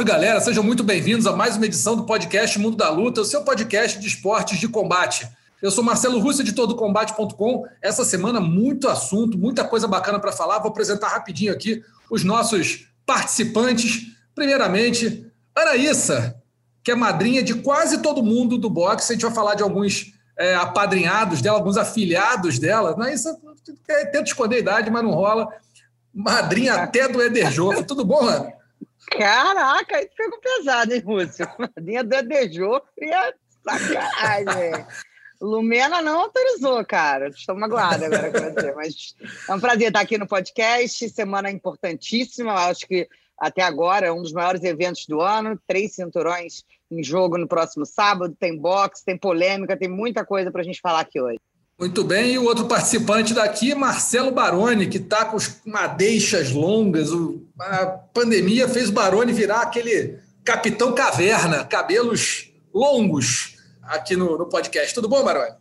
Salve, galera, sejam muito bem-vindos a mais uma edição do podcast Mundo da Luta, o seu podcast de esportes de combate. Eu sou Marcelo Russo, editor do Combate.com. Essa semana, muito assunto, muita coisa bacana para falar. Vou apresentar rapidinho aqui os nossos participantes. Primeiramente, Anaíssa, que é madrinha de quase todo mundo do boxe. A gente vai falar de alguns é, apadrinhados dela, alguns afiliados dela. Anaíssa tenta esconder a idade, mas não rola. Madrinha até do Eder Joffre. Tudo bom, Ana? Caraca, aí pegou pesado, hein, Rússio? Madrinha do Eder Joffre é sacanagem. Lumena não autorizou, cara. Estou magoada agora com você. Mas é um prazer estar aqui no podcast. Semana importantíssima. Acho que até agora é um dos maiores eventos do ano. Três cinturões em jogo no próximo sábado. Tem boxe, tem polêmica, tem muita coisa para a gente falar aqui hoje. Muito bem, e o outro participante daqui, Marcelo Baroni, que está com as madeixas longas. A pandemia fez o Baroni virar aquele capitão caverna, cabelos longos aqui no, no podcast. Tudo bom, Baroni?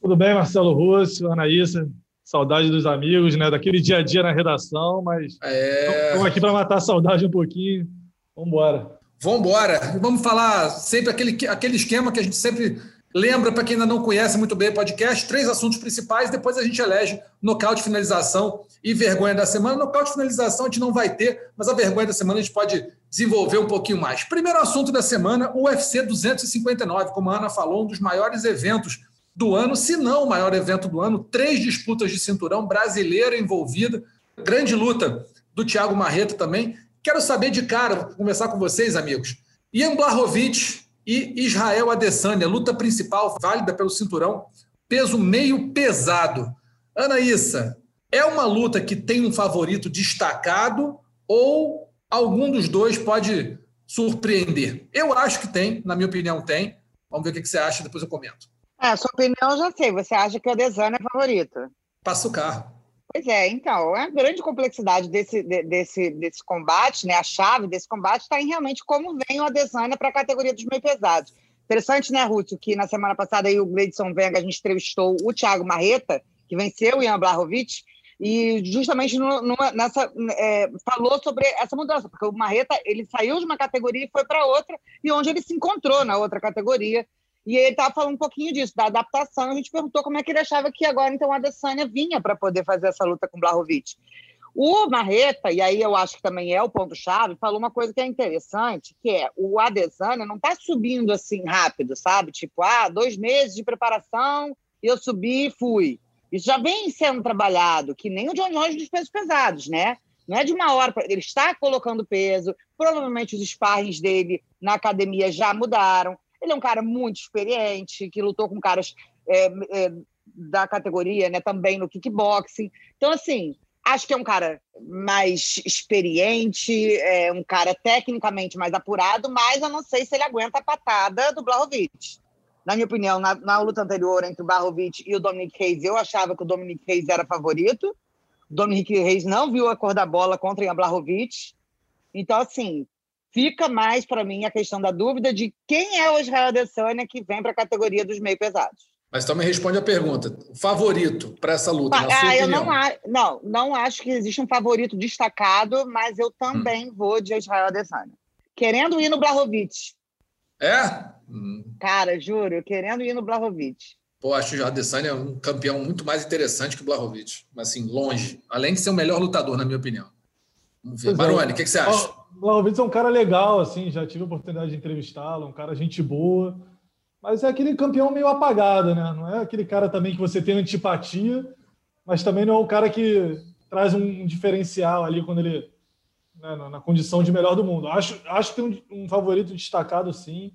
Tudo bem, Marcelo Russo, Anaísa. Saudade dos amigos, né? Daquele dia a dia na redação, mas É. estamos aqui para matar a saudade um pouquinho. Vamos embora. Vamos embora. Vamos falar sempre aquele, aquele esquema que a gente sempre lembra para quem ainda não conhece muito bem o podcast. Três assuntos principais, depois a gente elege nocaute, finalização e vergonha da semana. Nocaute, finalização a gente não vai ter, mas a vergonha da semana a gente pode desenvolver um pouquinho mais. Primeiro assunto da semana, UFC 259, como a Ana falou, um dos maiores eventos do ano, se não o maior evento do ano. Três disputas de cinturão, brasileira envolvida. Grande luta do Thiago Marreta também. Quero saber de cara, vou começar com vocês, amigos. Ian Blachowicz e Israel Adesanya, luta principal, válida pelo cinturão, peso meio pesado. Anaíssa, é uma luta que tem um favorito destacado ou algum dos dois pode surpreender? Eu acho que tem, na minha opinião, tem. Vamos ver o que você acha, depois eu comento. É, a sua opinião eu já sei. Você acha que o Adesanya é favorito? Passa o carro. Pois é, então, é a grande complexidade desse, de- desse, desse combate, né? A chave desse combate está em realmente como vem o Adesanya para a categoria dos meio pesados. Interessante, né, Ruth, que na semana passada aí o Gleidson Venga, a gente entrevistou o Thiago Marreta, que venceu o Ian Blachowicz, e justamente no- nessa, é, falou sobre essa mudança, porque o Marreta ele saiu de uma categoria e foi para outra, e onde ele se encontrou na outra categoria. E ele estava falando um pouquinho disso, da adaptação. A gente perguntou como é que ele achava que agora, então, a Adesanya vinha para poder fazer essa luta com o Blachowicz. O Marreta, e aí eu acho que também é o ponto-chave, falou uma coisa que é interessante, que é o Adesanya não está subindo assim rápido, sabe? Tipo, ah, dois meses de preparação, eu subi e fui. Isso já vem sendo trabalhado, que nem o John Jones dos pesos pesados, né? Não é de uma hora, pra... ele está colocando peso, provavelmente os sparrings dele na academia já mudaram. Ele é um cara muito experiente, que lutou com caras é, é, da categoria, né? Também no kickboxing. Então, assim, acho que é um cara mais experiente, é um cara tecnicamente mais apurado, mas eu não sei se ele aguenta a patada do Blachowicz. Na minha opinião, na, na luta anterior entre o Blachowicz e o Dominic Reis, eu achava que o Dominic Reis era favorito. O Dominic Reis não viu a cor da bola contra o Ian Blachowicz. Então, assim, fica mais para mim a questão da dúvida de quem é o Israel Adesanya que vem para a categoria dos meio pesados. Mas então me responde a pergunta. Favorito para essa luta, na sua Ah, eu opinião? não, não, não acho que existe um favorito destacado, mas eu também vou de Israel Adesanya. Querendo ir no Blachowicz. É? Hum, Cara, juro, querendo ir no Blachowicz. Pô, acho que o Adesanya é um campeão muito mais interessante que o Blachowicz. Mas, assim, longe. Além de ser o melhor lutador, na minha opinião. Vamos ver. É. Baroni, o que, que você acha? O Blachowicz é um cara legal, assim, já tive a oportunidade de entrevistá-lo, um cara gente boa, mas é aquele campeão meio apagado, né? Não é aquele cara também que você tem antipatia, mas também não é o cara que traz um diferencial ali quando ele né, na, condição de melhor do mundo. Acho, acho que tem um, um favorito destacado, sim,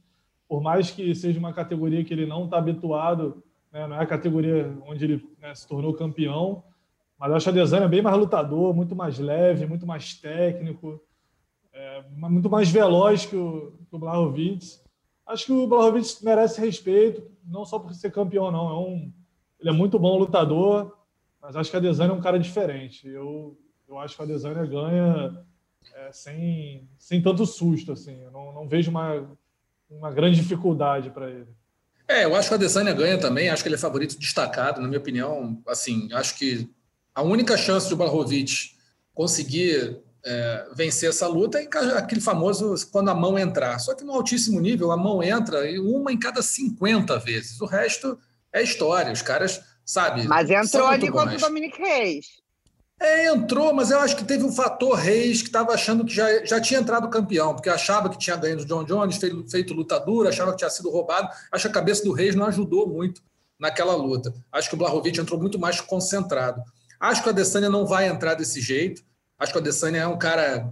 por mais que seja uma categoria que ele não está habituado, né, não é a categoria onde ele né, se tornou campeão, mas acho a Adesanya bem mais lutador, muito mais leve, muito mais técnico. É muito mais veloz que o, que o Blahovic. Acho que o Blahovic merece respeito, não só por ser campeão, não. É um, ele é muito bom lutador, mas acho que a Adesanya é um cara diferente. Eu, eu acho que a Adesanya ganha é, sem, sem tanto susto. Assim. Eu não, não vejo uma, uma grande dificuldade para ele. É, eu acho que a Adesanya ganha também. Acho que ele é favorito destacado, na minha opinião. Assim, acho que a única chance do Blahovic conseguir é, vencer essa luta é aquele famoso quando a mão entrar. Só que no altíssimo nível, a mão entra uma em cada 50 vezes. O resto é história. Os caras, sabe. Mas entrou ali contra o Dominic Reis. É, entrou, mas eu acho que teve um fator Reis que estava achando que já, já tinha entrado campeão, porque achava que tinha ganho do John Jones, feito, feito luta dura, achava que tinha sido roubado. Acho que a cabeça do Reis não ajudou muito naquela luta. Acho que o Blahovic entrou muito mais concentrado. Acho que a Adesanya não vai entrar desse jeito. Acho que a Adesanya é um cara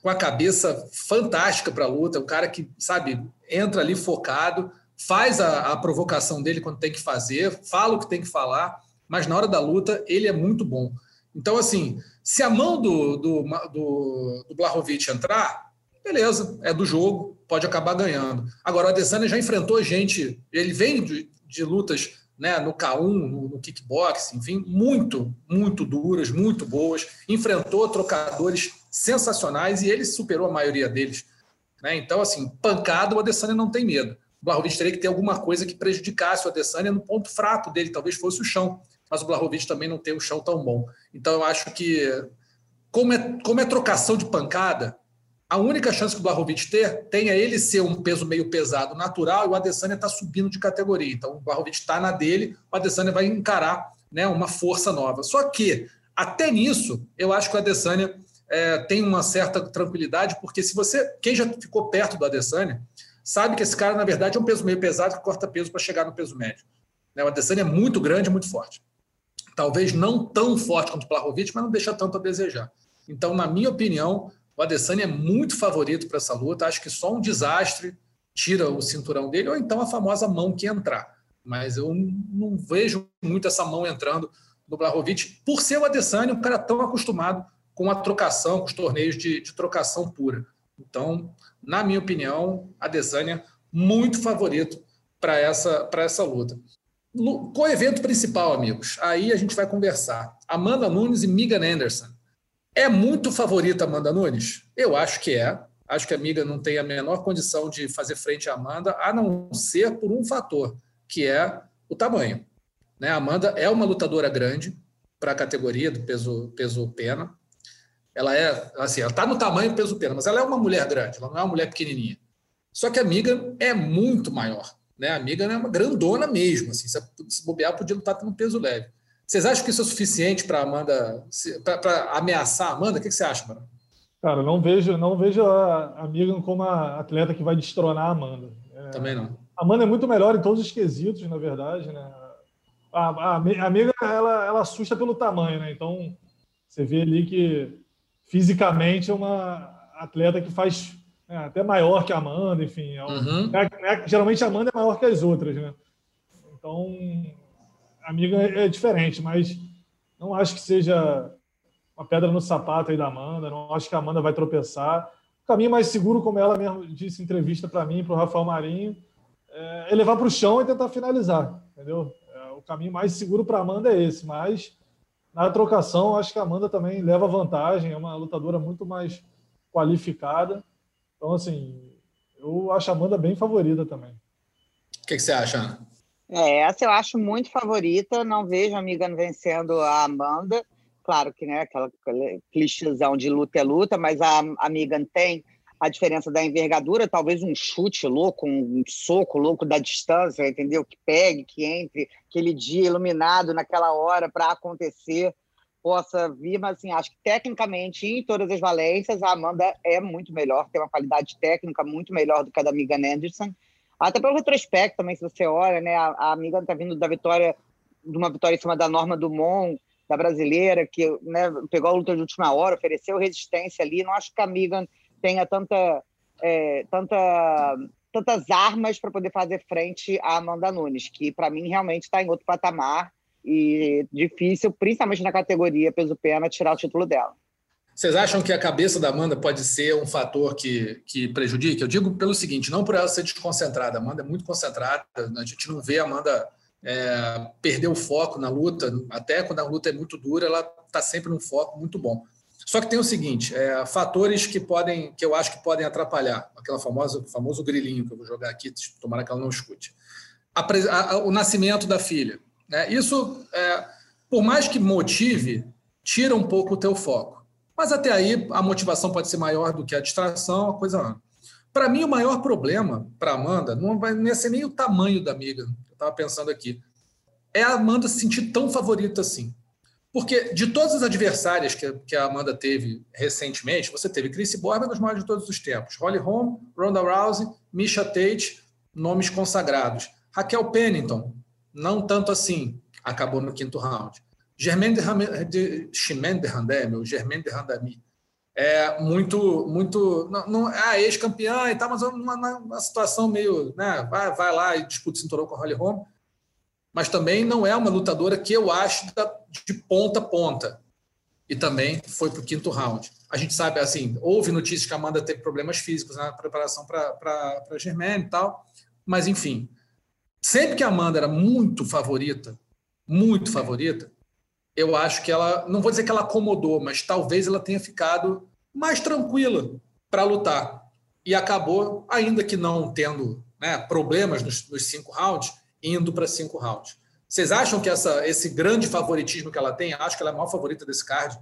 com a cabeça fantástica para a luta, um cara que, sabe, entra ali focado, faz a, a provocação dele quando tem que fazer, fala o que tem que falar, mas na hora da luta ele é muito bom. Então, assim, se a mão do, do, do, do Blahovic entrar, beleza, é do jogo, pode acabar ganhando. Agora, o Adesanya já enfrentou gente, ele vem de, de lutas né, no K1, no, no kickbox, enfim, muito, muito duras, muito boas, enfrentou trocadores sensacionais e ele superou a maioria deles. Né? Então, assim, pancada, o Adesanya não tem medo. O Blahovic teria que ter alguma coisa que prejudicasse o Adesanya no ponto fraco dele, talvez fosse o chão mas o Blahovic também não tem um chão tão bom. Então eu acho que, como é, como é trocação de pancada, a única chance que o Blahovic ter, tem é ele ser um peso meio pesado natural e o Adesanya está subindo de categoria. Então o Blahovic está na dele, o Adesanya vai encarar né, uma força nova. Só que, até nisso, eu acho que o Adesanya é, tem uma certa tranquilidade, porque se você, quem já ficou perto do Adesanya, sabe que esse cara, na verdade, é um peso meio pesado que corta peso para chegar no peso médio. Né? O Adesanya é muito grande, muito forte talvez não tão forte quanto o Blahovic, mas não deixa tanto a desejar. Então, na minha opinião, o Adesanya é muito favorito para essa luta. Acho que só um desastre tira o cinturão dele, ou então a famosa mão que entrar. Mas eu não vejo muito essa mão entrando no Blahovic, por ser o Adesanya um cara tão acostumado com a trocação, com os torneios de, de trocação pura. Então, na minha opinião, Adesanya muito favorito para essa, essa luta. Com o evento principal, amigos, aí a gente vai conversar. Amanda Nunes e Megan Anderson. É muito favorita Amanda Nunes? Eu acho que é. Acho que a Miga não tem a menor condição de fazer frente à Amanda, a não ser por um fator, que é o tamanho. Né? A Amanda é uma lutadora grande para a categoria do peso, peso pena. Ela é, assim, ela está no tamanho peso pena, mas ela é uma mulher grande, ela não é uma mulher pequenininha. Só que a Miga é muito maior. Né? A amiga é uma grandona mesmo. Assim, se bobear, podia lutar no peso leve. Vocês acham que isso é suficiente para Amanda, para ameaçar a Amanda? O que, você acha, mano? Cara, não vejo, não vejo a amiga como a atleta que vai destronar a Amanda. É, Também não. A Amanda é muito melhor em todos os quesitos, na verdade, né? A, a, a amiga ela, ela assusta pelo tamanho, né? Então você vê ali que fisicamente é uma atleta que faz é, até maior que a Amanda, enfim. É um, uhum. é, é, geralmente a Amanda é maior que as outras, né? Então, a amiga é, diferente, mas não acho que seja uma pedra no sapato aí da Amanda, não acho que a Amanda vai tropeçar. O caminho mais seguro, como ela mesmo disse em entrevista para mim, para o Rafael Marinho, é levar para o chão e tentar finalizar, entendeu? É, o caminho mais seguro para a Amanda é esse, mas na trocação, acho que a Amanda também leva vantagem, é uma lutadora muito mais qualificada. Então, assim, eu acho a Amanda bem favorita também. O que, que, você acha, Ana? É, essa eu acho muito favorita. Não vejo a amiga vencendo a Amanda. Claro que, né, aquela clichêzão de luta é luta, mas a amiga tem a diferença da envergadura, talvez um chute louco, um soco louco da distância, entendeu? Que pegue, que entre, aquele dia iluminado naquela hora para acontecer possa vir, mas assim, acho que tecnicamente, em todas as valências, a Amanda é muito melhor, tem uma qualidade técnica muito melhor do que a da Megan Anderson. Até pelo retrospecto também, se você olha, né, a, a Megan está vindo da vitória, de uma vitória em cima da Norma Dumont, da brasileira, que né, pegou a luta de última hora, ofereceu resistência ali. Não acho que a Megan tenha tanta, é, tanta, tantas armas para poder fazer frente à Amanda Nunes, que para mim realmente está em outro patamar e difícil, principalmente na categoria peso-pena, tirar o título dela. Vocês acham que a cabeça da Amanda pode ser um fator que, que prejudique? Eu digo pelo seguinte, não por ela ser desconcentrada. A Amanda é muito concentrada, a gente não vê a Amanda é, perder o foco na luta, até quando a luta é muito dura, ela está sempre num foco muito bom. Só que tem o seguinte, é, fatores que podem, que eu acho que podem atrapalhar, aquela famosa famoso grilinho que eu vou jogar aqui, tomara que ela não escute. A, a, o nascimento da filha, né? Isso, é, por mais que motive, tira um pouco o teu foco. Mas até aí a motivação pode ser maior do que a distração, a coisa. Para mim, o maior problema para Amanda não vai nem ser nem o tamanho da amiga. Eu estava pensando aqui. É a Amanda se sentir tão favorita assim. Porque de todas as adversárias que, que a Amanda teve recentemente, você teve Chris Borba nos maiores de todos os tempos, Holly Holm, Ronda Rousey, Misha Tate, nomes consagrados. Raquel Pennington, não tanto assim, acabou no quinto round. Germaine de Chimène de Germaine de Randami, é muito, muito, não, não é ex-campeã e tal, mas uma, uma situação meio, né, vai, vai lá e disputa cinturão com a Holly Holm, mas também não é uma lutadora que eu acho de ponta a ponta. E também foi para o quinto round. A gente sabe, assim, houve notícias que a Amanda teve problemas físicos na preparação para a Germaine e tal, mas enfim. Sempre que a Amanda era muito favorita, muito favorita, eu acho que ela, não vou dizer que ela acomodou, mas talvez ela tenha ficado mais tranquila para lutar. E acabou, ainda que não tendo né, problemas nos, nos cinco rounds, indo para cinco rounds. Vocês acham que essa, esse grande favoritismo que ela tem, acho que ela é a maior favorita desse card?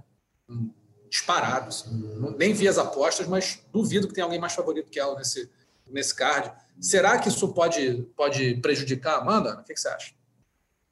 Hum, disparado. Assim. Nem vi as apostas, mas duvido que tenha alguém mais favorito que ela nesse, nesse card. Será que isso pode, pode prejudicar Amanda? O que, que você acha?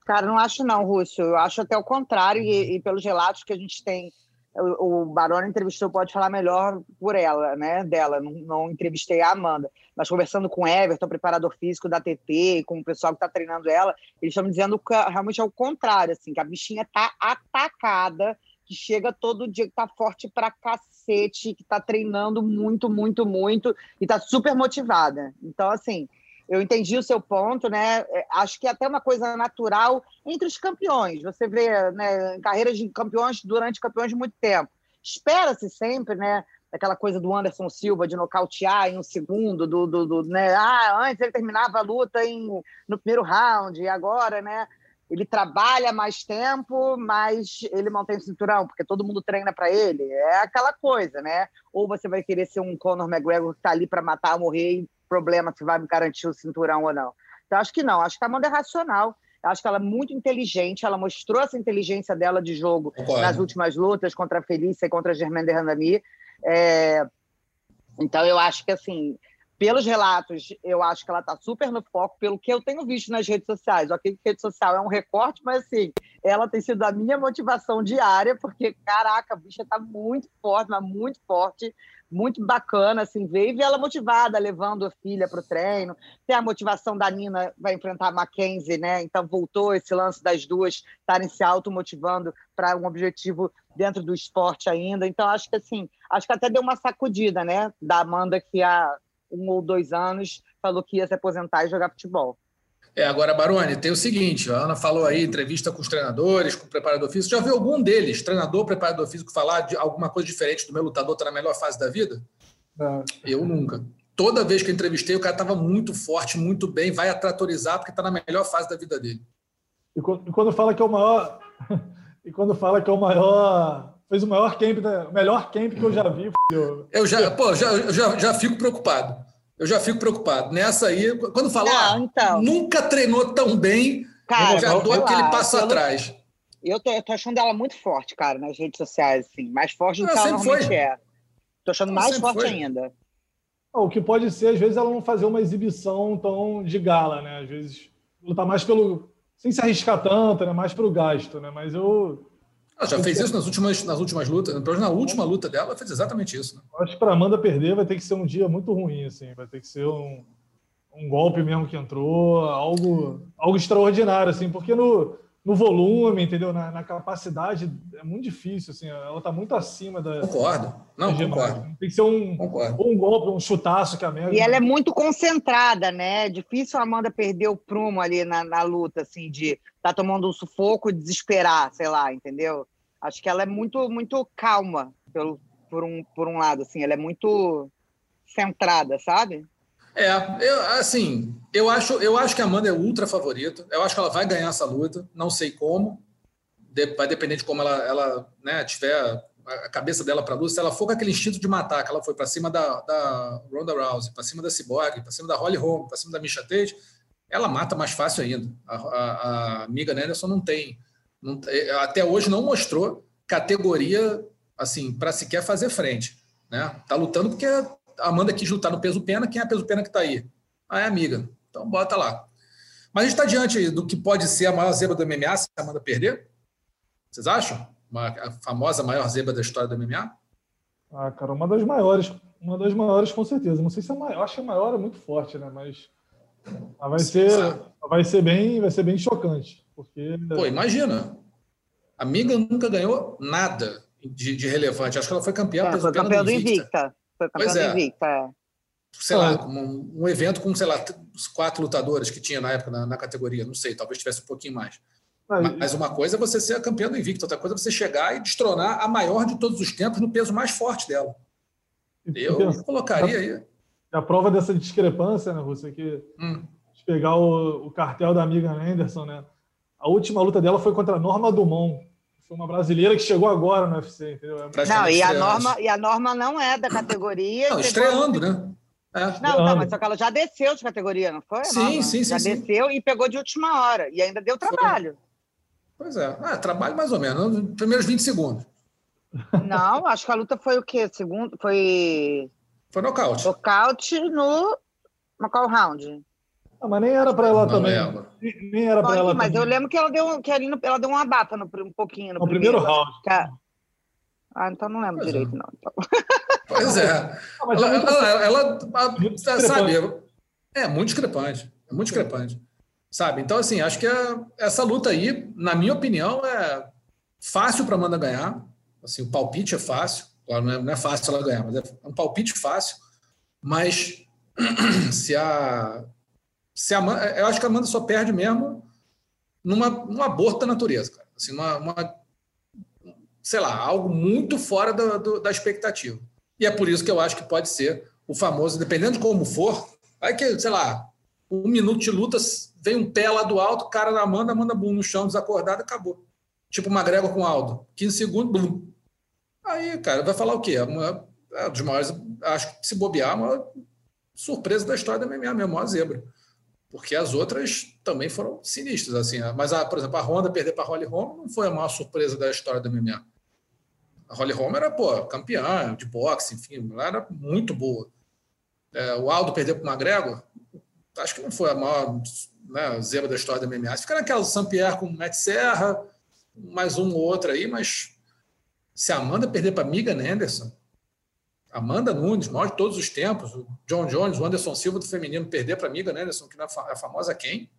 Cara, não acho não, Rússio. Eu acho até o contrário, e, e pelos relatos que a gente tem o, o Barone entrevistou, pode falar melhor por ela, né? Dela, não, não, entrevistei a Amanda, mas conversando com o Everton, preparador físico da TT, com o pessoal que está treinando ela, eles estão me dizendo que realmente é o contrário, assim, que a bichinha tá atacada, que chega todo dia, que tá forte pra cacete, que tá treinando muito, muito, muito, e tá super motivada. Então, assim, eu entendi o seu ponto, né? É, acho que é até uma coisa natural entre os campeões. Você vê né, carreiras de campeões durante campeões de muito tempo. Espera-se sempre, né? Aquela coisa do Anderson Silva de nocautear em um segundo, do, do, do, né? Ah, antes ele terminava a luta em, no primeiro round, e agora, né? Ele trabalha mais tempo, mas ele mantém o cinturão, porque todo mundo treina para ele. É aquela coisa, né? Ou você vai querer ser um Conor McGregor que está ali para matar morrer problema se vai me garantir o cinturão ou não. Então, acho que não. Acho que a Amanda é racional. Acho que ela é muito inteligente. Ela mostrou essa inteligência dela de jogo Concordo. nas últimas lutas contra a Felícia e contra a Germaine de Randami. É... Então, eu acho que, assim, pelos relatos, eu acho que ela está super no foco, pelo que eu tenho visto nas redes sociais. Ok, rede social é um recorte, mas, assim, ela tem sido a minha motivação diária, porque, caraca, a bicha está muito forte, mas muito forte muito bacana, assim, ver e ela motivada, levando a filha para o treino. Tem a motivação da Nina, vai enfrentar a Mackenzie, né? Então voltou esse lance das duas estarem se automotivando para um objetivo dentro do esporte ainda. Então, acho que assim, acho que até deu uma sacudida, né? Da Amanda que há um ou dois anos falou que ia se aposentar e jogar futebol. É, agora, Baroni, tem o seguinte: a Ana falou aí, entrevista com os treinadores, com o preparador físico. Já viu algum deles, treinador, preparador físico, falar de alguma coisa diferente do meu lutador está na melhor fase da vida? Não. Eu nunca. Toda vez que eu entrevistei, o cara estava muito forte, muito bem, vai atratorizar porque está na melhor fase da vida dele. E quando fala que é o maior. e quando fala que é o maior. Fez o maior camp, o melhor camp que eu já vi. Eu, eu já, pô, já, já, já fico preocupado eu já fico preocupado. Nessa aí, quando falar, então. nunca treinou tão bem, cara, já dou aquele passo pelo... atrás. Eu tô, eu tô, achando ela muito forte, cara, nas redes sociais, assim. Mais forte do que ela normalmente foi. é. Tô achando mais forte foi. ainda. O que pode ser, às vezes, ela não fazer uma exibição tão de gala, né? Às vezes, lutar mais pelo. sem se arriscar tanto, né? Mais pelo gasto, né? Mas eu ela já fez isso nas últimas, nas últimas lutas. Na última luta dela, ela fez exatamente isso. Né? Acho que para Amanda perder vai ter que ser um dia muito ruim, assim. Vai ter que ser um, um golpe mesmo que entrou, algo, algo extraordinário, assim, porque no, no volume, entendeu? Na, na, capacidade é muito difícil, assim. Ela está muito acima da. Concordo. Não, da concordo. Tem que ser um, um golpe, um chutaço que a Amanda. E ela é muito concentrada, né? É difícil a Amanda perder o prumo ali na, na luta, assim, de tá tomando um sufoco, desesperar, sei lá, entendeu? Acho que ela é muito, muito calma, pelo, por um, por um lado, assim, ela é muito centrada, sabe? É, eu, assim, eu acho, eu acho que a Amanda é ultra favorita. Eu acho que ela vai ganhar essa luta. Não sei como. De, vai depender de como ela, ela né, tiver a cabeça dela para a luta. Se ela for com aquele instinto de matar, que ela foi para cima da, da Ronda Rousey, para cima da Cyborg, para cima da Holly Holm, para cima da Misha Tate, ela mata mais fácil ainda. A, a, a amiga Anderson não tem, até hoje não mostrou categoria assim para sequer fazer frente, né? Tá lutando porque a Amanda quis lutar no peso pena, quem é a peso pena que está aí? Ah, é amiga. Então bota lá. Mas a gente está diante do que pode ser a maior zebra do MMA se a Amanda perder? Vocês acham? Uma, a famosa maior zebra da história do MMA? Ah, cara, uma das maiores. Uma das maiores, com certeza. Não sei se é maior. Acho que a maior é muito forte, né? Mas vai ser, vai ser bem, vai ser bem chocante, porque. Pô, imagina. A Amiga nunca ganhou nada de, de relevante. Acho que ela foi campeã. É, foi campeã do Invicta. Invicta. Foi campeão é. invicta, é. Sei lá, um, um, evento com, sei lá, os quatro lutadores que tinha na época na, na categoria, não sei, talvez tivesse um pouquinho mais. Mas uma coisa é você ser campeão do invicto, outra coisa é você chegar e destronar a maior de todos os tempos no peso mais forte dela. Eu colocaria aí. A prova dessa discrepância, né, Rússia, é que hum. pegar o, o, cartel da amiga Anderson, né? A última luta dela foi contra a Norma Dumont, foi uma brasileira que chegou agora no UFC, entendeu? É não, e a, norma, e a norma não é da categoria. Não, estreando, né? É. Não, tá, mas só que ela já desceu de categoria, não foi? Sim, sim, sim. Já sim, desceu e pegou de última hora. E ainda deu trabalho. Foi. Pois é. Ah, trabalho mais ou menos, nos primeiros 20 segundos. Não, acho que a luta foi o quê? Segundo, foi. Foi nocaute. Nocaute no Macau Round. Ah, mas nem era para ela não também. Lembro. Nem era para ela. Mas também. eu lembro que ela deu, que ela deu uma bata no, um pouquinho no, no primeiro, primeiro round. Ah, então não lembro pois direito, é. não. Então. Pois é. Não, ela, ela, ela, ela sabe, é muito discrepante. É muito discrepante. Sabe? Então, assim, acho que é, essa luta aí, na minha opinião, é fácil para Amanda ganhar. Assim, o palpite é fácil. Claro, não é, não é fácil ela ganhar, mas é um palpite fácil. Mas se a se Amanda, eu acho que a Amanda só perde mesmo numa, num aborto da natureza, cara. Assim, uma, uma, sei lá, algo muito fora do, do, da expectativa. E é por isso que eu acho que pode ser o famoso, dependendo de como for, aí que, sei lá, um minuto de luta, vem um pé lá do alto, cara na Amanda, manda bum no chão, desacordado, acabou. Tipo uma grégua com Aldo. 15 segundos, bum. Aí, cara, vai falar o quê? Uma, é, dos maiores, acho que se bobear, uma surpresa da história da MMA, minha maior zebra porque as outras também foram sinistras. assim. Mas, a, por exemplo, a Honda perder para a Holly Holm não foi a maior surpresa da história do MMA. A Holly Holm era pô, campeã de boxe, enfim, ela era muito boa. É, o Aldo perder para o McGregor, acho que não foi a maior né, zebra da história do MMA. Fica naquela Saint-Pierre com o Matt Serra, mais um ou outro aí, mas se a Amanda perder para Megan Anderson, Amanda Nunes, maior de todos os tempos, o John Jones, o Anderson Silva do feminino perder para a amiga, né, Anderson, que é a famosa quem?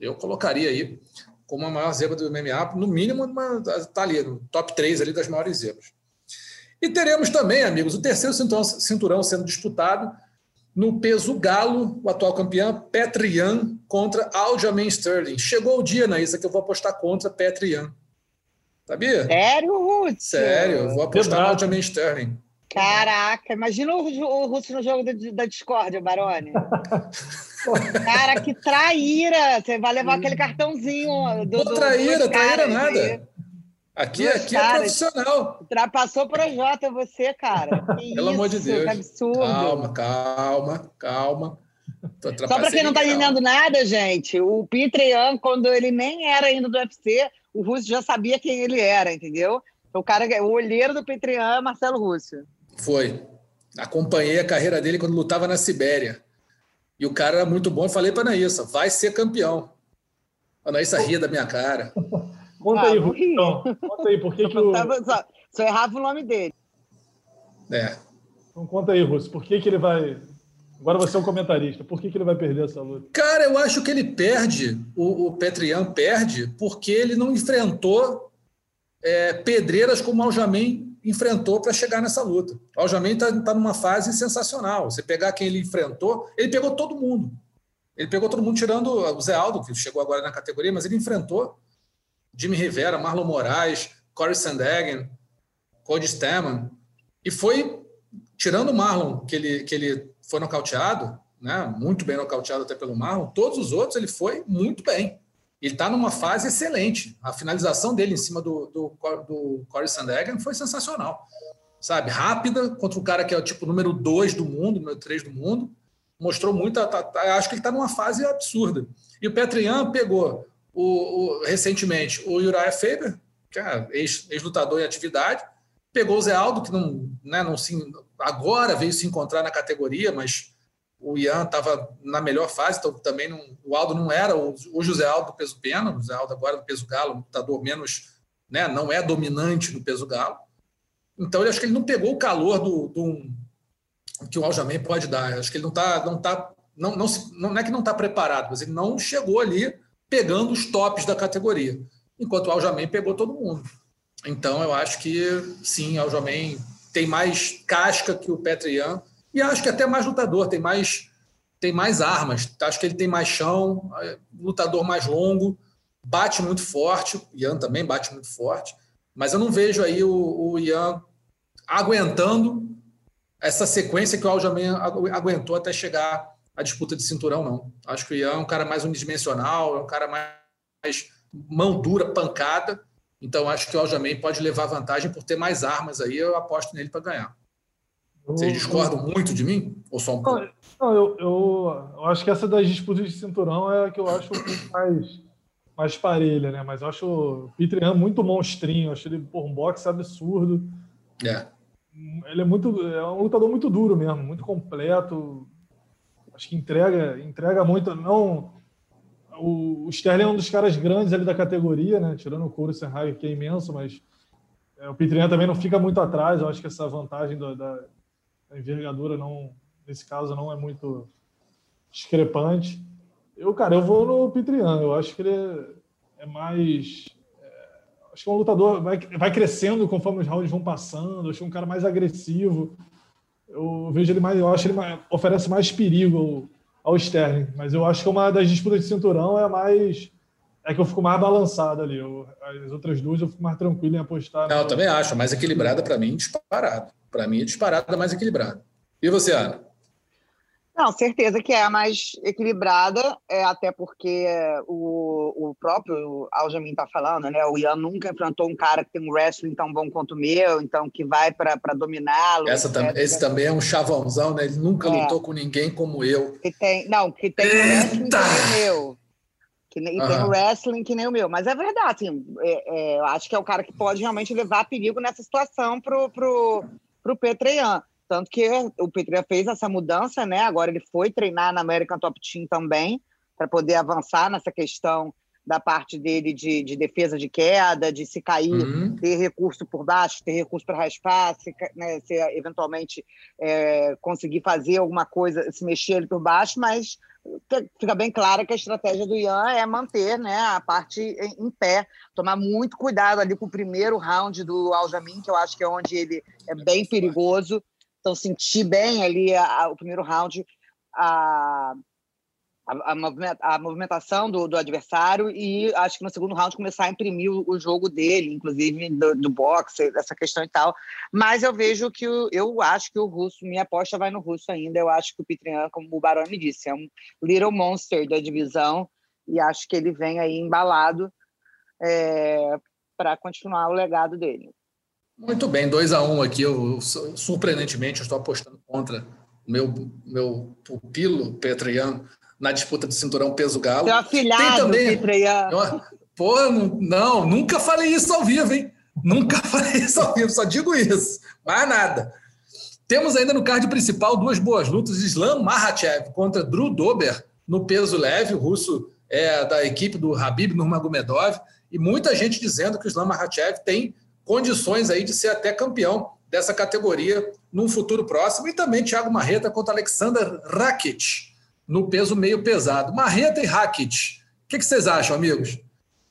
Eu colocaria aí como a maior zebra do MMA, no mínimo, está ali, no top 3 ali das maiores zebras. E teremos também, amigos, o terceiro cinturão, cinturão sendo disputado no peso galo, o atual campeão, Petrian contra Aljamain Sterling. Chegou o dia, Naísa, que eu vou apostar contra Petrian. Sabia? Sério, Ruth? Sério, eu vou apostar no Aljamain Sterling. Caraca, imagina o, o Russo no jogo da, da Discord, Barone. Cara, que traíra! Você vai levar aquele cartãozinho do. Pô, traíra, traíra nada. Aqui, aqui é profissional. Ultrapassou o Projota você, cara. Que Pelo isso, amor de Deus. Que absurdo. Calma, calma, calma. Só para quem não está entendendo nada, gente, o Pitrean, quando ele nem era ainda do UFC, o Russo já sabia quem ele era, entendeu? O cara, o olheiro do Petrean é Marcelo Russo. Foi. Acompanhei a carreira dele quando lutava na Sibéria. E o cara era muito bom. Eu falei para a Anaísa, vai ser campeão. A Anaísa ria da minha cara. Conta ah, aí, então, conta aí, por que, que o... Só, só errava o nome dele. É. Então conta aí, Russo, por que, que ele vai... Agora você é um comentarista. Por que, que ele vai perder essa luta? Cara, eu acho que ele perde, o, o Petrian perde, porque ele não enfrentou é, pedreiras como o Aljamain enfrentou para chegar nessa luta. O Aljamain está tá numa fase sensacional. Você pegar quem ele enfrentou, ele pegou todo mundo. Ele pegou todo mundo, tirando o Zé Aldo, que chegou agora na categoria, mas ele enfrentou Jimmy Rivera, Marlon Moraes, Corey Sandhagen, Cody Stamman. E foi, tirando o Marlon, que ele, que ele foi nocauteado, né, muito bem nocauteado até pelo Marlon, todos os outros ele foi muito bem. Ele está numa fase excelente. A finalização dele em cima do, do, do Corey foi sensacional. Sabe, rápida contra o cara que é o tipo número 2 do mundo, número 3 do mundo. Mostrou muito. Tá, tá, acho que ele está numa fase absurda. E o Petrian pegou o, o, recentemente o Uriah Faber, que é ex-lutador em atividade, pegou o Zé Aldo, que não, né, não se, agora veio se encontrar na categoria, mas o Ian estava na melhor fase, então também não, o Aldo não era o, o José Aldo do peso pena, o José Aldo agora do peso galo, um lutador menos, né, não é dominante no peso galo. Então eu acho que ele não pegou o calor do, do que o Aljamain pode dar. Eu acho que ele não está, não tá, não, não, não é que não está preparado, mas ele não chegou ali pegando os tops da categoria, enquanto o Aljamain pegou todo mundo. Então, eu acho que sim, o Aljamain tem mais casca que o Petrian e acho que até mais lutador, tem mais tem mais armas. Acho que ele tem mais chão, é, lutador mais longo, bate muito forte. O Ian também bate muito forte, mas eu não vejo aí o, o Ian aguentando essa sequência que o Aljamain aguentou até chegar a disputa de cinturão, não. Acho que o Ian é um cara mais unidimensional, é um cara mais mão dura, pancada. Então, acho que o Aljamain pode levar vantagem por ter mais armas aí. Eu aposto nele para ganhar. Vocês discordam muito de mim? Ou só um pouco? Não, eu, eu, eu, acho que essa das disputas de cinturão é a que eu acho mais, mais parelha, né? Mas eu acho o Peter muito monstrinho. Eu acho ele por um boxe absurdo. É. Ele é muito. É um lutador muito duro mesmo, muito completo acho que entrega, entrega muito. Não, o, o Sterling é um dos caras grandes ali da categoria, né? Tirando o Couro Senhag, que é imenso, mas é, o Pitrian também não fica muito atrás. Eu acho que essa vantagem da, da, da envergadura, não, nesse caso, não é muito discrepante. Eu, cara, eu vou no Pitrian. Eu acho que ele é, é mais. É, acho que é um lutador vai, vai crescendo conforme os rounds vão passando. Acho que é um cara mais agressivo eu vejo ele mais, eu acho que ele mais, oferece mais perigo ao, ao Sterling, mas eu acho que uma das disputas de cinturão é mais é que eu fico mais balançado ali. Eu, as outras duas eu fico mais tranquilo em apostar. Não, eu também acho, mais equilibrada para mim, disparado. Para mim, é disparada mais equilibrada. E você, Ana? Não, certeza que é a mais equilibrada, é, até porque o, o próprio Aljamin está falando, né? O Ian nunca enfrentou um cara que tem um wrestling tão bom quanto o meu, então que vai para dominá-lo. Esse também é um chavãozão, né? Ele nunca é. lutou com ninguém como eu. Que tem, não, que tem um que nem o meu. Que, e uhum. tem um wrestling que nem o meu. Mas é verdade, assim, é, é, eu acho que é o cara que pode realmente levar perigo nessa situação pro, pro, pro Petrean. Tanto que o Petria fez essa mudança, né? Agora ele foi treinar na American Top Team também, para poder avançar nessa questão da parte dele de, de defesa de queda, de se cair, uhum. ter recurso por baixo, ter recurso para raspar, se, né, se eventualmente é, conseguir fazer alguma coisa, se mexer ele por baixo, mas fica bem claro que a estratégia do Ian é manter né, a parte em, pé, tomar muito cuidado ali com o primeiro round do Aljamin, que eu acho que é onde ele é bem perigoso, então, senti bem ali a, a, o primeiro round, a, a, a movimentação do, do, adversário e acho que no segundo round começar a imprimir o, o jogo dele, inclusive do, do boxe, dessa questão e tal. Mas eu vejo que o, eu acho que o russo, minha aposta vai no russo ainda. Eu acho que o Pitrian, como o Baroni disse, é um little monster da divisão e acho que ele vem aí embalado é, para continuar o legado dele. Muito bem, 2 a 1 um aqui. Eu, surpreendentemente, eu estou apostando contra o meu, meu pupilo, Petrian, na disputa do cinturão peso galo. Seu afilhado, Tem também, Petrian. Pô, não, nunca falei isso ao vivo, hein? Nunca falei isso ao vivo, só digo isso. Mais nada. Temos ainda no card principal duas boas lutas: Islam Makhachev contra Drew Dober no peso leve. O russo é da equipe do Habib Nurmagomedov. E muita gente dizendo que o Islam Makhachev tem condições aí de ser até campeão dessa categoria num futuro próximo. E também Thiago Marreta contra Alexander Rakic no peso meio pesado. Marreta e Rakic, o que, que vocês acham, amigos?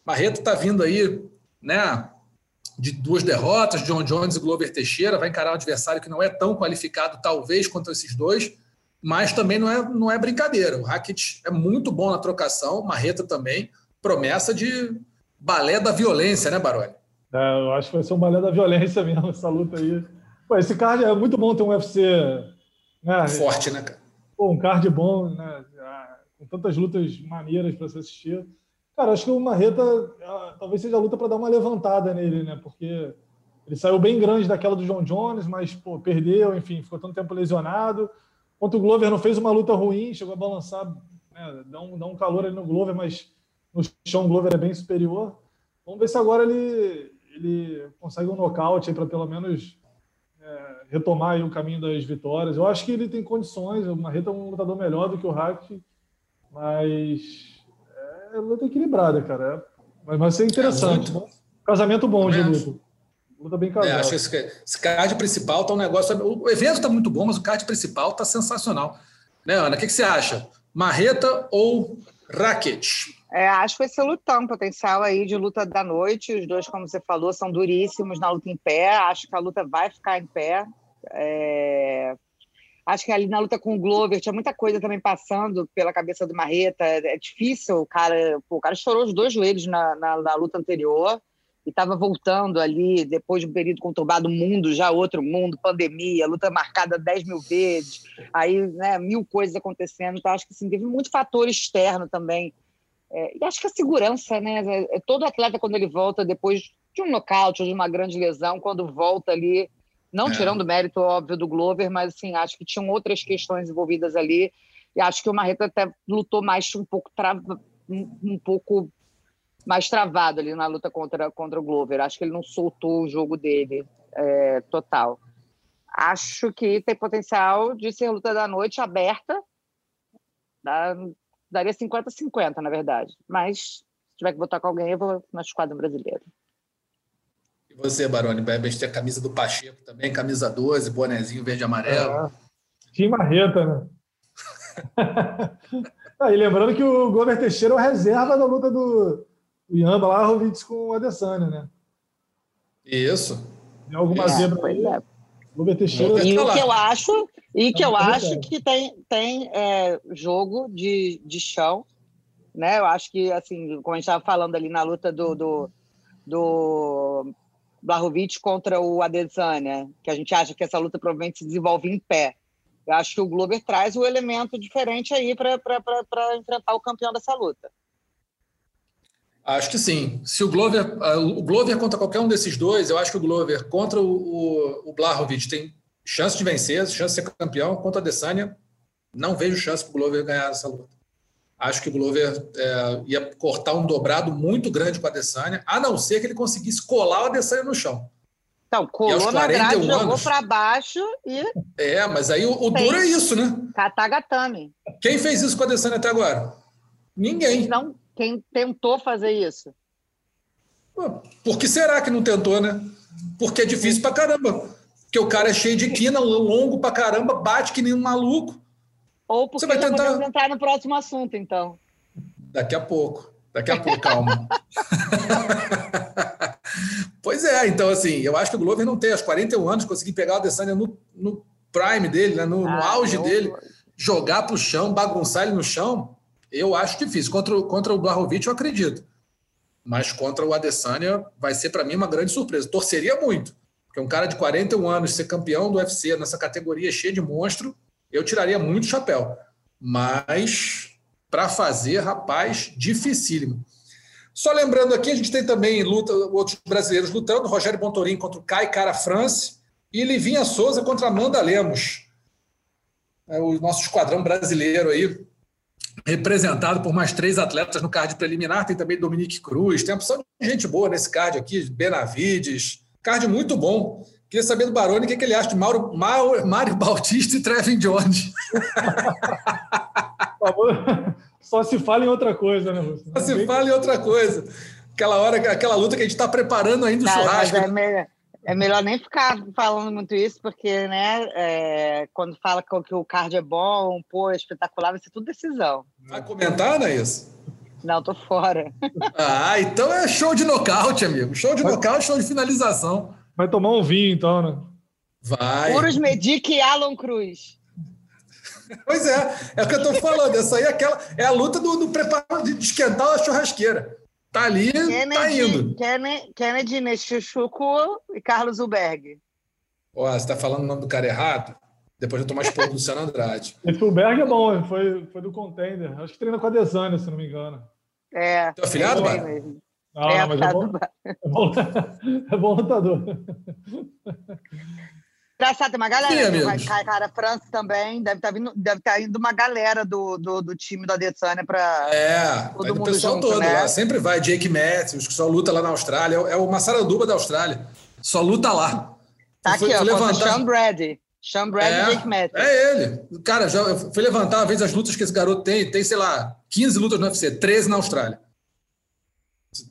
Marreta está vindo aí, né? De duas derrotas, John Jones e Glover Teixeira, vai encarar um adversário que não é tão qualificado, talvez, quanto esses dois, mas também não é, não é brincadeira. O Rakic é muito bom na trocação, Marreta também, promessa de balé da violência, né, Baroni? É, eu acho que vai ser um balé da violência mesmo, essa luta aí. Pô, esse card é muito bom ter um UFC. Né? Forte, né, cara? Pô, um card bom, né? Com tantas lutas maneiras para se assistir. Cara, acho que o Marreta ah, talvez seja a luta para dar uma levantada nele, né? Porque ele saiu bem grande daquela do John Jones, mas pô, perdeu, enfim, ficou tanto tempo lesionado. Enquanto o Glover não fez uma luta ruim, chegou a balançar, né, dá, um, dá um calor ali no Glover, mas no chão o Glover é bem superior. Vamos ver se agora ele, ele consegue um nocaute para pelo menos é, retomar o caminho das vitórias. Eu acho que ele tem condições, o Marreta é um lutador melhor do que o Hack, mas é luta equilibrada, cara. Mas vai ser interessante. É Casamento bom de luta. Luta bem casada. É, acho que esse, esse card principal tá um negócio. O evento está muito bom, mas o card principal tá sensacional. Né, Ana? O que, que você acha? Marreta ou Racket? É, acho que vai ser lutão, potencial aí de luta da noite. Os dois, como você falou, são duríssimos na luta em pé. Acho que a luta vai ficar em pé. É... Acho que ali na luta com o Glover tinha muita coisa também passando pela cabeça do Marreta. É difícil, o cara, pô, o cara estourou os dois joelhos na, na, na luta anterior e estava voltando ali, depois de um período conturbado, mundo, já outro mundo, pandemia, luta marcada 10 mil vezes, aí né, mil coisas acontecendo. Então, acho que assim, teve muito fator externo também. É, e acho que a segurança, né? É, todo atleta, quando ele volta depois de um nocaute ou de uma grande lesão, quando volta ali, não é. tirando o mérito, óbvio, do Glover, mas assim, acho que tinham outras questões envolvidas ali. E acho que o Marreta até lutou mais um pouco, trava, um, um pouco mais travado ali na luta contra, contra o Glover. Acho que ele não soltou o jogo dele é, total. Acho que tem potencial de ser luta da noite aberta. Dá, daria 50-50, na verdade. Mas se tiver que botar com alguém, eu vou na esquadra brasileira. E você, Baroni? Vai vestir a camisa do Pacheco também, camisa 12, bonezinho verde e amarelo. É, Tim Marreta, né? ah, e lembrando que o Glover Teixeira é o reserva da luta do, o Ian Blachowicz com o Adesanya, né? Isso. Tem alguma é, zebra aí? É. Vou Teixeira. E o que eu acho, e que eu acho que tem, tem é, jogo de, de chão, né? Eu acho que, assim, como a gente estava falando ali na luta do, do, do Blachowicz contra o Adesanya, que a gente acha que essa luta provavelmente se desenvolve em pé. Eu acho que o Glover traz o um elemento diferente aí para enfrentar o campeão dessa luta. Acho que sim. Se o Glover, ah, o Glover contra qualquer um desses dois, eu acho que o Glover contra o, o, o Blahovic tem chance de vencer, chance de ser campeão. Contra a Adesanya, não vejo chance para o Glover ganhar essa luta. Acho que o Glover é, ia cortar um dobrado muito grande com a Adesanya, a não ser que ele conseguisse colar o Adesanya no chão. Então, colou na grade, jogou para baixo e... É, mas aí o, o duro é isso, né? Katagatame. Quem fez isso com a Adesanya até agora? Ninguém. Não, quem tentou fazer isso? Por que será que não tentou, né? Porque é difícil pra caramba. Porque o cara é cheio de quina, longo pra caramba, bate que nem um maluco. Ou porque Você vai tentar... entrar no próximo assunto, então. Daqui a pouco. Daqui a pouco, calma. pois é, então assim, eu acho que o Glover não tem, aos 41 anos, conseguir pegar o Adesanya no, no prime dele, né? no, ah, no auge dele, jogar pro chão, bagunçar ele no chão, eu acho difícil. Contra, contra o Blahovic, eu acredito. Mas contra o Adesanya vai ser, para mim, uma grande surpresa. Torceria muito. Porque um cara de 41 anos ser campeão do UFC nessa categoria cheia de monstro, eu tiraria muito chapéu. Mas, para fazer, rapaz, dificílimo. Só lembrando aqui, a gente tem também luta, outros brasileiros lutando, Rogério Bontorin contra o Kai Cara France e Livinha Souza contra Amanda Lemos. É o nosso esquadrão brasileiro aí, representado por mais três atletas no card preliminar. Tem também Dominique Cruz, tem a opção de gente boa nesse card aqui, Benavides. Card muito bom. Queria saber do Baroni o que, que ele acha de Mauro, Mauro, Mário Bautista e Trevin Jones. Só se fala em outra coisa, né, Só se fala em outra coisa. Aquela hora, aquela luta que a gente está preparando ainda o churrasco. É melhor, é melhor nem ficar falando muito isso, porque, né, é, quando fala que o card é bom, pô, é espetacular, vai ser tudo decisão. Vai comentar, não é isso? Não, tô fora. Ah, então é show de nocaute, amigo. Show de nocaute, show de finalização. Vai tomar um vinho, então, né? Vai. Puros Medic e Alan Cruz. Pois é, é o que eu tô falando. Essa aí é, aquela, é a luta do, do preparo de esquentar a churrasqueira. Tá ali, Kennedy, tá indo. Kennedy, Kennedy Nechuchuco e Carlos Huberg. Ó, você está falando o nome do cara errado? Depois eu tomar expor do Luciano Andrade. Esse Berg é bom, foi, foi do Contender. Acho que treina com a Desânia, se não me engano. É. Teu afilhado, é Bara? mesmo. Ah, É, mas é tá bom, é bom, é bom lutador. Engraçado, tem uma galera. Sim, amigos. Cara, cara, França também. Deve estar vindo, deve tá indo uma galera do, do, do time da Adesanya para. É, Todo vai do mundo pessoal junto, todo né? lá. Sempre vai. Jake Matthews, que só luta lá na Austrália. É o- É o Massaranduba da Austrália. Só luta lá. Tá aqui, ó, fui contra levantar- Sean Brady. Sean Brady e Jake Matthews. É ele. Cara, já eu fui levantar uma vez as lutas que esse garoto tem. Tem, sei lá, 15 lutas no UFC, 13 na Austrália.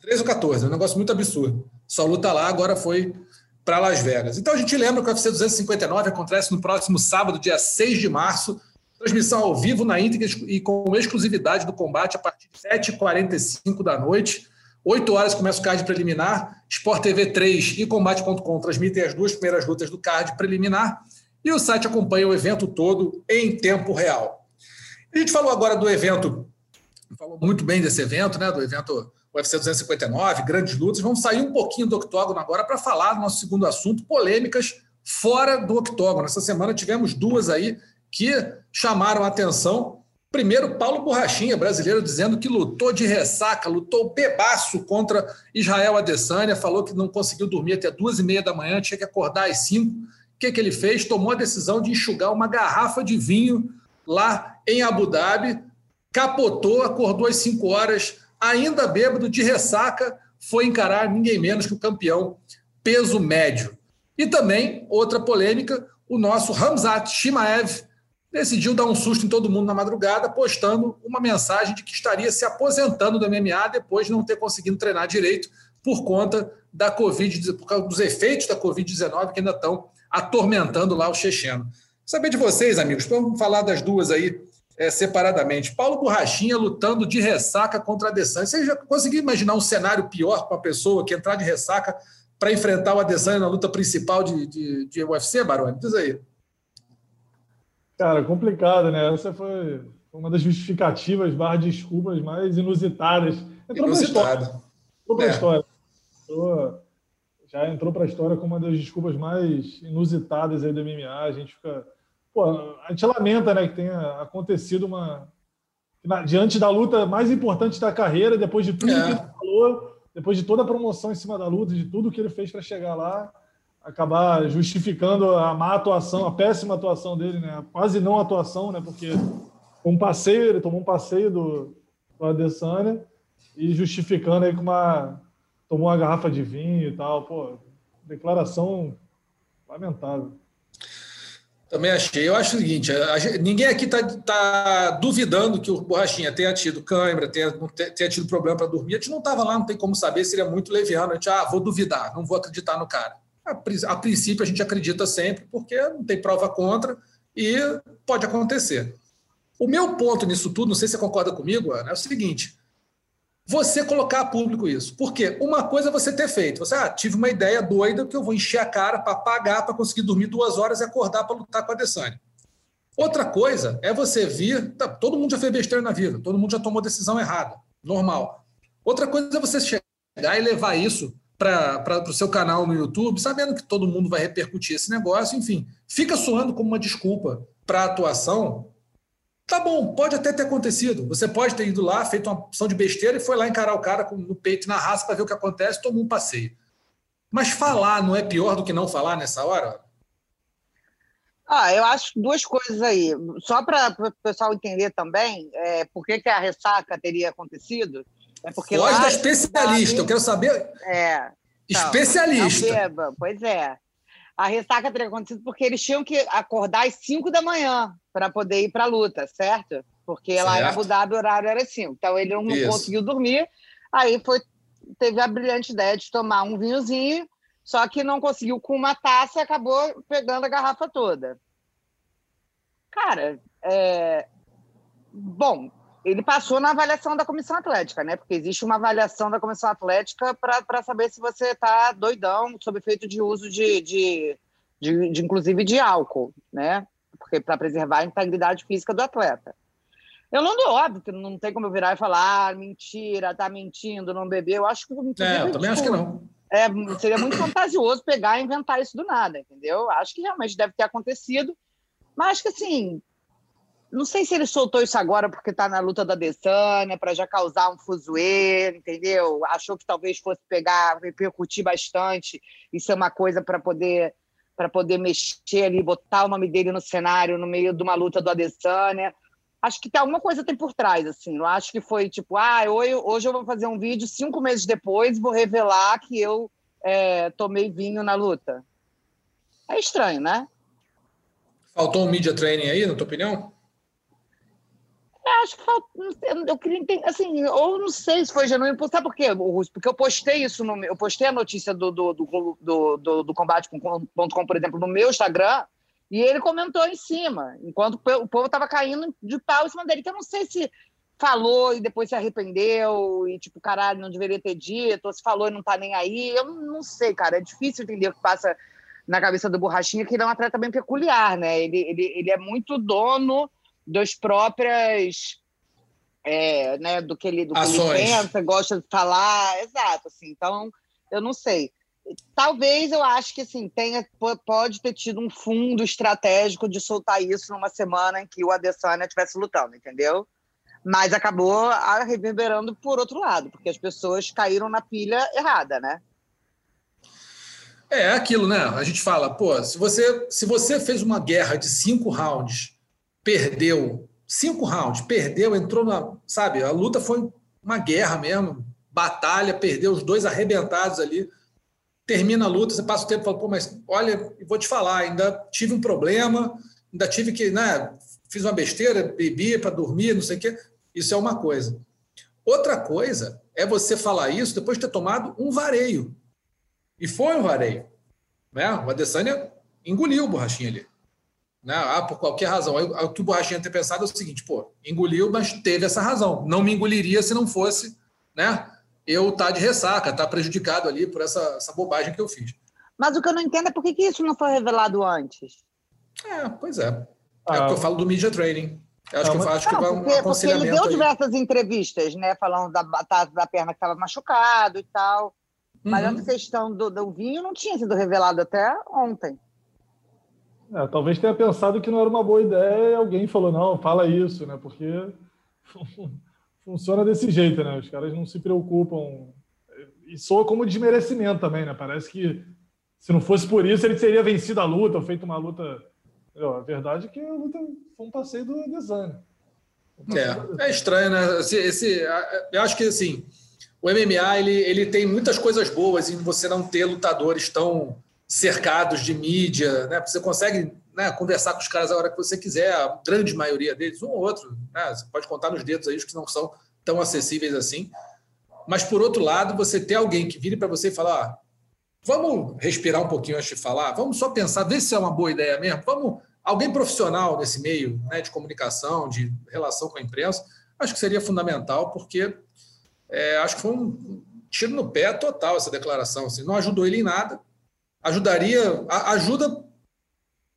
13 ou 14, é um negócio muito absurdo. Só luta lá, agora foi para Las Vegas. Então a gente lembra que o UFC 259 acontece no próximo sábado, dia 6 de março. Transmissão ao vivo na íntegra e com exclusividade do combate a partir de 7h45 da noite. 8 horas começa o card preliminar. Sport TV 3 e Combate.com transmitem as duas primeiras lutas do card preliminar. E o site acompanha o evento todo em tempo real. A gente falou agora do evento, falou muito bem desse evento, né? Do evento UFC 259, grandes lutas. Vamos sair um pouquinho do octógono agora para falar do nosso segundo assunto, polêmicas fora do octógono. Essa semana tivemos duas aí que chamaram a atenção. Primeiro, Paulo Borrachinha, brasileiro, dizendo que lutou de ressaca, lutou bebaço contra Israel Adesanya, falou que não conseguiu dormir até duas e meia da manhã, tinha que acordar às cinco. O que, que ele fez? Tomou a decisão de enxugar uma garrafa de vinho lá em Abu Dhabi, capotou, acordou às 5 horas, ainda bêbado, de ressaca, foi encarar ninguém menos que o campeão peso médio. E também, outra polêmica, o nosso Ramzat Shimaev decidiu dar um susto em todo mundo na madrugada, postando uma mensagem de que estaria se aposentando do MMA depois de não ter conseguido treinar direito por conta da Covid, por causa dos efeitos da Covid-19 que ainda estão atormentando lá o checheno. Saber de vocês, amigos, vamos falar das duas aí é, separadamente. Paulo Borrachinha lutando de ressaca contra a Adesanya. Você já conseguiu imaginar um cenário pior para uma pessoa que entrar de ressaca para enfrentar o Adesanya na luta principal de, de, de UFC, Baroni? Diz aí. Cara, complicado, né? Essa foi uma das justificativas barra desculpas mais inusitadas. Entrou história. Entrou pra É. história. Entrou- já entrou para a história como uma das desculpas mais inusitadas aí do MMA. A gente fica. Pô, a gente lamenta né, que tenha acontecido uma. na- diante da luta mais importante da carreira, depois de tudo É. que ele falou, depois de toda a promoção em cima da luta, de tudo que ele fez para chegar lá, acabar justificando a má atuação, a péssima atuação dele, né? A quase não atuação, né? Porque um passeio, ele tomou um passeio do, do Adesanya e justificando aí com uma tomou uma garrafa de vinho e tal, pô, declaração lamentável. Também achei. Eu acho o seguinte: ninguém aqui está duvidando que o Borrachinha tenha tido câimbra, tenha, tenha tido problema para dormir. A gente não estava lá, não tem como saber se ele é muito leviano. A gente, ah, vou duvidar, não vou acreditar no cara. A, a princípio, a gente acredita sempre, porque não tem prova contra e pode acontecer. O meu ponto nisso tudo, não sei se você concorda comigo, Ana, é o seguinte: você colocar a público isso. Porque uma coisa é você ter feito. Você, ah, tive uma ideia doida que eu vou encher a cara para pagar para conseguir dormir duas horas e acordar para lutar com a Adesanya. Outra coisa é você vir. tá, todo mundo já fez besteira na vida, todo mundo já tomou decisão errada. Normal. Outra coisa é você chegar e levar isso para o seu canal no YouTube, sabendo que todo mundo vai repercutir esse negócio, enfim. Fica soando como uma desculpa para a atuação Tá bom, pode até ter acontecido. Você pode ter ido lá, feito uma opção de besteira e foi lá encarar o cara no peito na raça para ver o que acontece, tomou um passeio. Mas falar não é pior do que não falar nessa hora? Ah, eu acho duas coisas aí. Só para o pessoal entender também é, por que, que a ressaca teria acontecido. É porque Voz lá, da especialista, eu quero saber. É, Não, especialista. Beba, pois é. A ressaca teria acontecido porque eles tinham que acordar às 5 da manhã para poder ir para a luta, certo? Porque lá em Certo. Abu Dhabi o horário era 5. Então ele não Isso. conseguiu dormir. Aí foi, teve a brilhante ideia de tomar um vinhozinho, só que não conseguiu com uma taça e acabou pegando a garrafa toda. Cara, é... bom, ele passou na avaliação da comissão atlética, né? Porque existe uma avaliação da comissão atlética para saber se você está doidão sob efeito de uso de, de, de, de, inclusive, de álcool, né? Porque para preservar a integridade física do atleta. Eu não dou óbvio que não tem como eu virar e falar, ah, mentira, tá mentindo, não bebeu. Eu acho que É, eu também acho que tipo, não. é, seria muito fantasioso pegar e inventar isso do nada, entendeu? Acho que realmente deve ter acontecido, mas acho que assim, não sei se ele soltou isso agora porque está na luta da Adesanya, para já causar um fuzuê, entendeu? Achou que talvez fosse pegar, repercutir bastante e ser uma coisa para poder para poder mexer ali, botar o nome dele no cenário no meio de uma luta do Adesanya. Acho que tem alguma coisa tem por trás, assim. Eu acho que foi tipo, ah, hoje, hoje eu vou fazer um vídeo cinco meses depois vou revelar que eu é, tomei vinho na luta. É estranho, né? Faltou um media training aí, na tua opinião? É, acho que falta. Eu queria entender, assim, ou não sei se foi genuíno. Sabe por quê, Russo? Porque eu postei isso, no, eu postei a notícia do, do, do, do, do, do combate.com, por exemplo, no meu Instagram, e ele comentou em cima, enquanto o povo estava caindo de pau em cima dele. Então, eu não sei se falou e depois se arrependeu, e tipo, caralho, não deveria ter dito, ou se falou e não tá nem aí. Eu não sei, cara. É difícil entender o que passa na cabeça do Borrachinha, que ele é um atleta bem peculiar, né? Ele, ele, ele é muito dono das próprias é, né, do que ele, do que ele pensa, gosta de falar, exato, assim, então eu não sei. Talvez eu acho que assim, tenha, pode ter tido um fundo estratégico de soltar isso numa semana em que o Adesanya estivesse lutando, entendeu? Mas acabou reverberando por outro lado, porque as pessoas caíram na pilha errada, né? É aquilo, né? A gente fala, pô, se você, se você fez uma guerra de cinco rounds perdeu cinco rounds, perdeu, entrou na. Sabe, a luta foi uma guerra mesmo, batalha, perdeu os dois arrebentados ali. Termina a luta, você passa o tempo e fala, pô, mas olha, vou te falar, ainda tive um problema, ainda tive que, né, fiz uma besteira, bebi para dormir, não sei o quê. Isso é uma coisa. Outra coisa é você falar isso depois de ter tomado um vareio. E foi um vareio. Né? O Adesanya engoliu o borrachinho ali. Né? Ah, por qualquer razão. Aí, o que o Borrachinha ter pensado é o seguinte: pô, engoliu, mas teve essa razão. Não me engoliria se não fosse né, eu estar tá de ressaca, estar tá prejudicado ali por essa, essa bobagem que eu fiz. Mas o que eu não entendo é por que, que isso não foi revelado antes. É, pois é. É ah, o que eu falo do media training. Eu acho, que, eu acho não, que vai um porque, aconselhamento porque ele deu aí. diversas entrevistas, né? Falando da batata da perna que estava machucado e tal. Mas uhum. a questão do, do vinho não tinha sido revelado até ontem. É, talvez tenha pensado que não era uma boa ideia e alguém falou, não, fala isso, né? Porque funciona desse jeito, né? Os caras não se preocupam. E soa como desmerecimento também, né? Parece que se não fosse por isso, ele teria vencido a luta, ou feito uma luta. A verdade é que a luta foi um passeio do Desane. É, é estranho, né? Esse, esse, eu acho que assim, o MMA ele, ele tem muitas coisas boas em você não ter lutadores tão cercados de mídia, né? Você consegue né, conversar com os caras a hora que você quiser, a grande maioria deles, um ou outro, né? Você pode contar nos dedos aí os que não são tão acessíveis assim. Mas por outro lado, você ter alguém que vire para você e falar, ah, vamos respirar um pouquinho antes de falar, vamos só pensar, ver se é uma boa ideia mesmo, vamos alguém profissional nesse meio, né, de comunicação, de relação com a imprensa, acho que seria fundamental, porque é, acho que foi um tiro no pé total essa declaração. Assim, não ajudou ele em nada, ajudaria, ajuda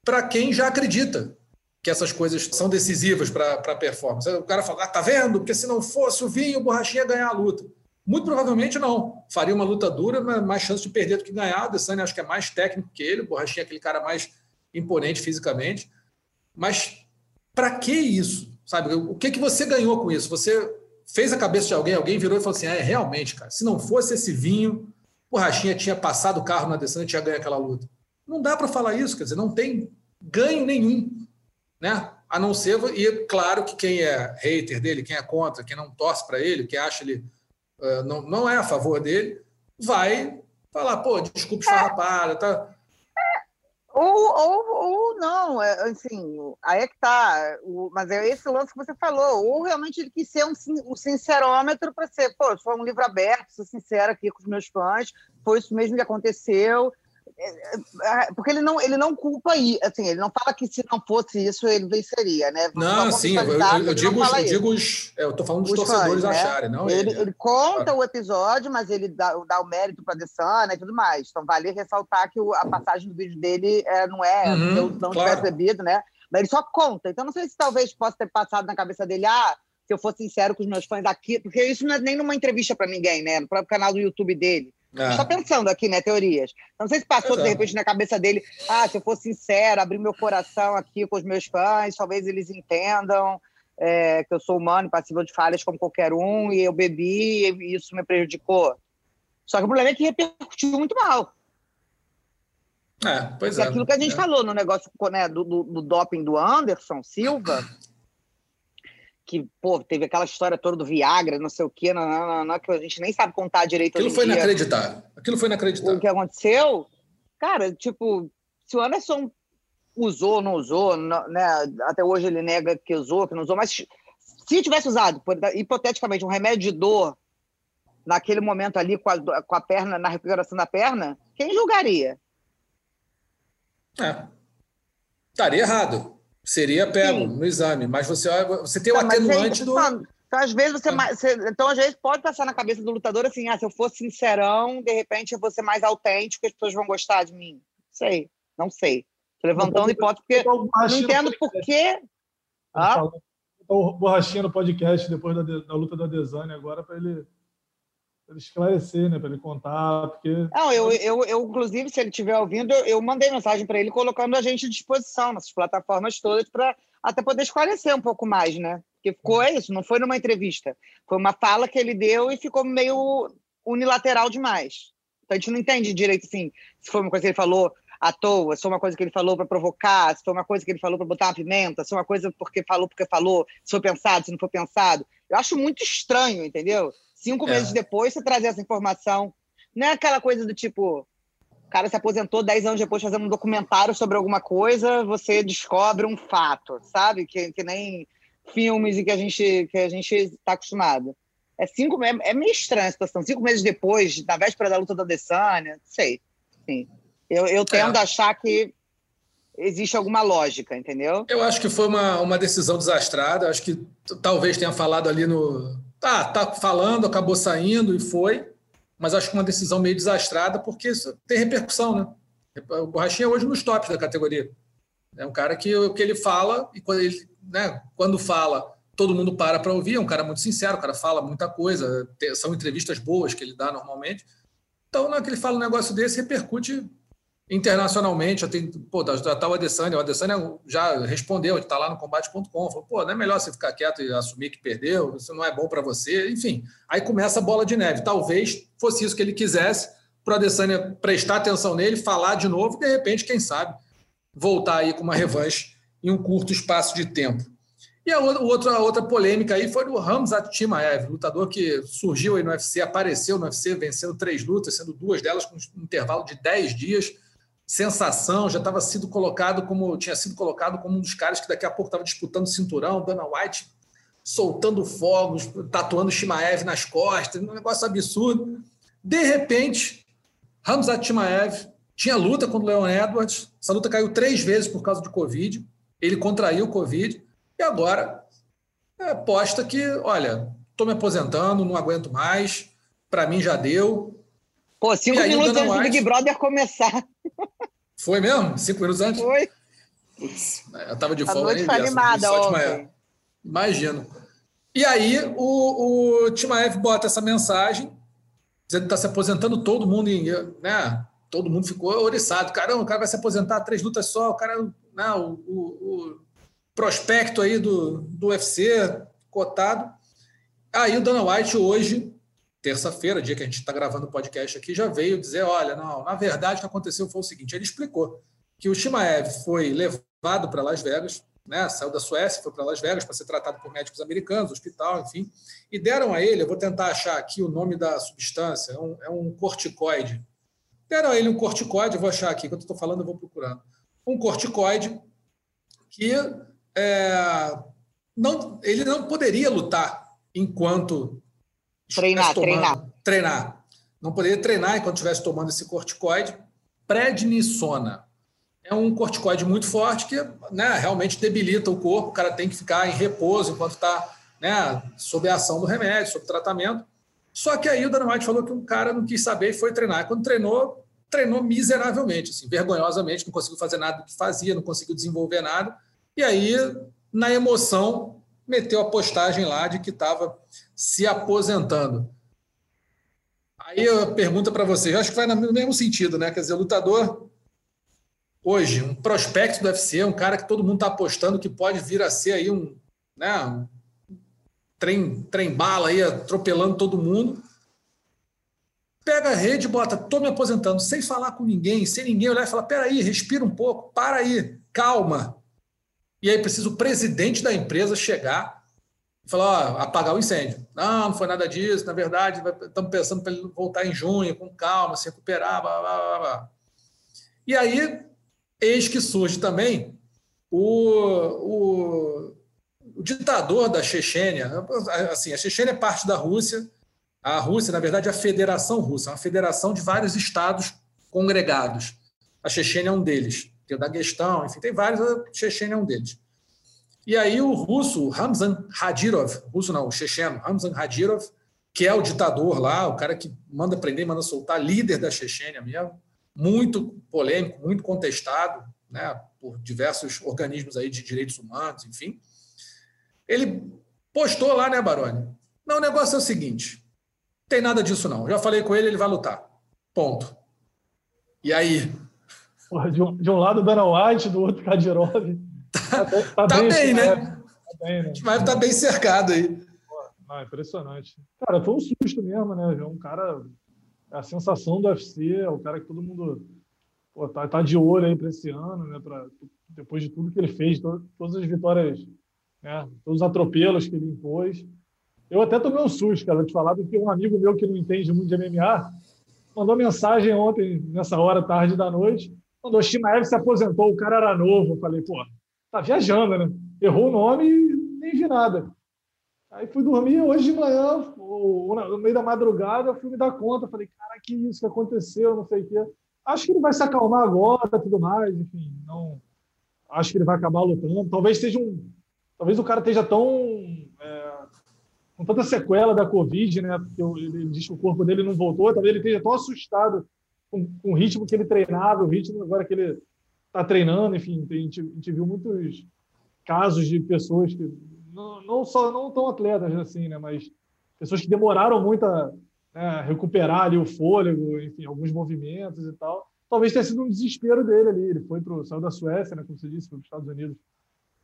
para quem já acredita que essas coisas são decisivas para a performance. O cara fala, ah, tá vendo? Porque se não fosse o vinho, o Borrachinha ia ganhar a luta. Muito provavelmente não. Faria uma luta dura, mas mais chance de perder do que ganhar. O Adesanya acho que é mais técnico que ele, o Borrachinha é aquele cara mais imponente fisicamente. Mas para que isso? Sabe? O que, que você ganhou com isso? Você fez a cabeça de alguém, alguém virou e falou assim: é, realmente, cara, se não fosse esse vinho, o Rachinha tinha passado o carro na Adesanya e tinha ganho aquela luta. Não dá para falar isso, quer dizer, não tem ganho nenhum, né? A não ser, e claro que quem é hater dele, quem é contra, quem não torce para ele, quem acha ele uh, não, não é a favor dele, vai falar, pô, desculpa esfarrapada, tá? Ou, ou, ou não, assim, aí é que tá. O, mas é esse lance que você falou. Ou realmente ele quis ser um, um sincerômetro para ser, pô, foi um livro aberto, sou sincero aqui com os meus fãs, foi isso mesmo que aconteceu. É, é, porque ele não, ele não culpa aí, assim, ele não fala que se não fosse isso ele venceria, né? Não, sim, eu, eu, eu digo, eu digo os, é, eu tô falando dos os torcedores fãs, né? acharem, não ele. Ele, ele conta ah. o episódio, mas ele dá, dá o mérito para a Dessana e tudo mais. Então vale ressaltar que o, a passagem do vídeo dele é, não é, uhum, eu não claro. tivesse bebido, né? Mas ele só conta. Então não sei se talvez possa ter passado na cabeça dele, ah, se eu for sincero com os meus fãs aqui, porque isso não é nem numa entrevista para ninguém, né? No próprio canal do YouTube dele Estou pensando aqui, né, teorias. Não sei se passou, de repente, na cabeça dele, ah, se eu for sincero, abrir meu coração aqui com os meus fãs, talvez eles entendam é, que eu sou humano, passível de falhas como qualquer um, e eu bebi e isso me prejudicou. Só que o problema é que repercutiu muito mal. É, pois é. aquilo que a gente é. falou no negócio né, do, do, do doping do Anderson Silva, que, pô, teve aquela história toda do Viagra, não sei o quê, não, não, não, que a gente nem sabe contar direito Aquilo foi dia. inacreditável. Aquilo foi inacreditável. o que aconteceu, cara, tipo, se o Anderson usou, não usou, não- né? Até hoje ele nega que usou, que não usou, mas se tivesse usado, hipoteticamente, um remédio de dor naquele momento ali com a, com a perna, na recuperação da perna, quem julgaria? É. Estaria errado. Seria pego Sim. no exame, mas você, você tem o Não, mas aí, atenuante do. Então, às vezes, você, mais- você- então, às vezes, pode passar na cabeça do lutador assim: ah, se eu for sincerão, de repente eu vou ser mais autêntico, as pessoas vão gostar de mim. Sei, não sei. Tô levantando hipótese, porque Botar o eu não no entendo por quê. Ah? O Borrachinha no podcast depois da, da luta da Desane agora para ele, ele esclarecer, né? Para ele contar, porque Não, eu, eu, eu, inclusive, se ele estiver ouvindo, eu, eu mandei mensagem para ele colocando a gente à disposição nessas plataformas todas para até poder esclarecer um pouco mais, né? Porque ficou é isso, não foi numa entrevista. Foi uma fala que ele deu e ficou meio unilateral demais. Então a gente não entende direito assim, se foi uma coisa que ele falou à toa, se foi uma coisa que ele falou para provocar, se foi uma coisa que ele falou para botar uma pimenta, se foi uma coisa porque falou porque falou, se foi pensado, se não foi pensado. Eu acho muito estranho, entendeu? Cinco É. meses depois você trazer essa informação. Não é aquela coisa do tipo, o cara se aposentou dez anos depois fazendo um documentário sobre alguma coisa, você descobre um fato, sabe? Que, que nem filmes e que a gente que a gente está acostumado. É cinco é, é meio estranha a situação. Cinco meses depois, na véspera da luta da Adesanya, sei. Sim. Eu, eu tendo É. a achar que existe alguma lógica, entendeu? Eu acho que foi uma, uma decisão desastrada. Acho que talvez tenha falado ali no. Tá, tá falando, acabou saindo e foi. Mas acho que uma decisão meio desastrada, porque isso tem repercussão, né? O Borrachinha é hoje nos tops da categoria. É um cara que o que ele fala, e quando ele, né, quando fala, todo mundo para para ouvir. É um cara muito sincero, o cara fala muita coisa. São entrevistas boas que ele dá normalmente. Então, na hora que ele fala um negócio desse, repercute internacionalmente. Já tem, pô, da, da tal Adesanya, o Adesanya já respondeu, está lá no combate.com, falou, pô, não é melhor você ficar quieto e assumir que perdeu, isso não é bom para você, enfim. Aí começa a bola de neve. Talvez fosse isso que ele quisesse, para o Adesanya prestar atenção nele, falar de novo, e de repente, quem sabe, voltar aí com uma revanche em um curto espaço de tempo. E a outra, a outra polêmica aí foi do Hamzat Chimaev, lutador que surgiu aí no UFC, apareceu no UFC, vencendo três lutas, sendo duas delas com um intervalo de 10 dias. Sensação, já estava sido colocado como tinha sido colocado como um dos caras que daqui a pouco estava disputando cinturão, Dana White soltando fogos, tatuando Chimaev nas costas, um negócio absurdo. De repente, Hamzat Chimaev tinha luta contra o Leon Edwards, essa luta caiu três vezes por causa de Covid, ele contraiu o Covid, e agora é, posta que, olha, estou me aposentando, não aguento mais, para mim já deu. Pô, cinco aí minutos antes do? Big Brother começar. Foi mesmo? Cinco minutos antes? Foi. Putz, eu estava de A folga. nem animada ontem. Imagino. E aí o, o Timaev bota essa mensagem, dizendo que está se aposentando todo mundo, em, né? Todo mundo ficou oriçado. Caramba, o cara vai se aposentar três lutas só, o cara, né, o, o- o prospecto aí do, do UFC cotado. Aí o Dana White hoje, terça-feira, dia que a gente está gravando o podcast aqui, já veio dizer, olha, não, na verdade o que aconteceu foi o seguinte, ele explicou que o Shimaev foi levado para Las Vegas, né, saiu da Suécia, foi para Las Vegas para ser tratado por médicos americanos, hospital, enfim, e deram a ele, eu vou tentar achar aqui o nome da substância, é um, é um corticoide. Deram a ele um corticoide, eu vou achar aqui, enquanto estou falando, eu vou procurando. Um corticoide que é, não, ele não poderia lutar enquanto Treinar, tomando- treinar. treinar. Não poderia treinar enquanto estivesse tomando esse corticoide. Prednisona. É um corticoide muito forte que né, realmente debilita o corpo. O cara tem que ficar em repouso enquanto está né, sob a ação do remédio, sob tratamento. Só que aí o Dana White falou que um cara não quis saber e foi treinar. Quando treinou, treinou miseravelmente, assim, vergonhosamente, não conseguiu fazer nada do que fazia, não conseguiu desenvolver nada. E aí, na emoção, meteu a postagem lá de que estava se aposentando. Aí eu pergunto para você, eu acho que vai no mesmo sentido, né? Quer dizer, lutador hoje, um prospecto do UFC, um cara que todo mundo está apostando que pode vir a ser aí um, né, um trem, trem bala aí, atropelando todo mundo. Pega a rede bota, estou me aposentando, sem falar com ninguém, sem ninguém olhar e falar, peraí, respira um pouco, para aí, calma. E aí precisa o presidente da empresa chegar e falar, ó, apagar o incêndio. Não, não foi nada disso, na verdade, estamos pensando para ele voltar em junho, com calma, se recuperar, blá, blá, blá, blá. E aí Eis que surge também o, o, o ditador da Chechênia. Assim, a Chechênia é parte da Rússia. A Rússia, na verdade, é a Federação Russa, é uma federação de vários estados congregados. A Chechênia é um deles. Tem o Daguestão, enfim, tem vários, a Chechênia é um deles. E aí o russo Ramzan Hadirov, russo não, o checheno Ramzan Hadirov, que é o ditador lá, o cara que manda prender, manda soltar, líder da Chechênia mesmo, muito polêmico, muito contestado né, por diversos organismos aí de direitos humanos, enfim. Ele postou lá, né, Baroni? Não, o negócio é o seguinte: tem nada disso não. Já falei com ele, ele vai lutar. Ponto. E aí? De um, de um lado, Dana White, do outro, Kadirov. Tá, tá, tá, bem, bem né? Tá bem, né? Estar tá bem cercado aí. Ah, impressionante. Cara, foi um susto mesmo, né? Um cara é a sensação do UFC, é o cara que todo mundo pô, tá, tá de olho aí para esse ano, né? Pra, depois de tudo que ele fez, to, todas as vitórias, né? Todos os atropelos que ele impôs. Eu até tomei um susto, cara, de falar, porque um amigo meu que não entende muito de MMA mandou mensagem ontem, nessa hora, tarde da noite, mandou Shimaev se aposentou, o cara era novo. Eu falei, pô, tá viajando, né? Errou o nome e nem vi nada. Aí fui dormir hoje de manhã, no meio da madrugada, eu fui me dar conta. Falei, cara, que isso que aconteceu, não sei o quê. Acho que ele vai se acalmar agora, tudo mais, enfim. Não, acho que ele vai acabar lutando. Talvez seja um. Talvez o cara esteja tão. É, com tanta sequela da Covid, né? Porque ele, ele diz que o corpo dele não voltou. Talvez ele esteja tão assustado com, com o ritmo que ele treinava, o ritmo agora que ele está treinando. Enfim, a gente, a gente viu muitos casos de pessoas que não, não só não tão atletas assim, né? Mas pessoas que demoraram muito a né, recuperar ali o fôlego, enfim, alguns movimentos e tal. Talvez tenha sido um desespero dele ali. Ele foi pro saiu da Suécia, né? Como você disse, para os Estados Unidos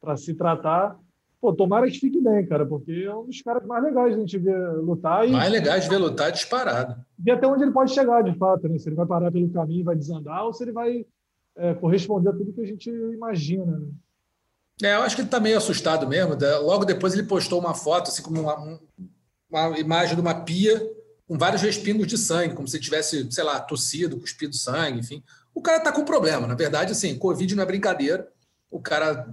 para se tratar. Pô, tomara que fique bem, cara, porque é um dos caras mais legais de a gente ver lutar. E... Mais legais de ver lutar disparado. E até onde ele pode chegar, de fato, né? Se ele vai parar pelo caminho vai desandar, ou se ele vai é, corresponder a tudo que a gente imagina, né? É, eu acho que ele está meio assustado mesmo. Né? Logo depois ele postou uma foto, assim como uma, uma imagem de uma pia com vários respingos de sangue, como se tivesse, sei lá, tossido, cuspido sangue, enfim. O cara está com problema. Na verdade, assim, Covid não é brincadeira. O cara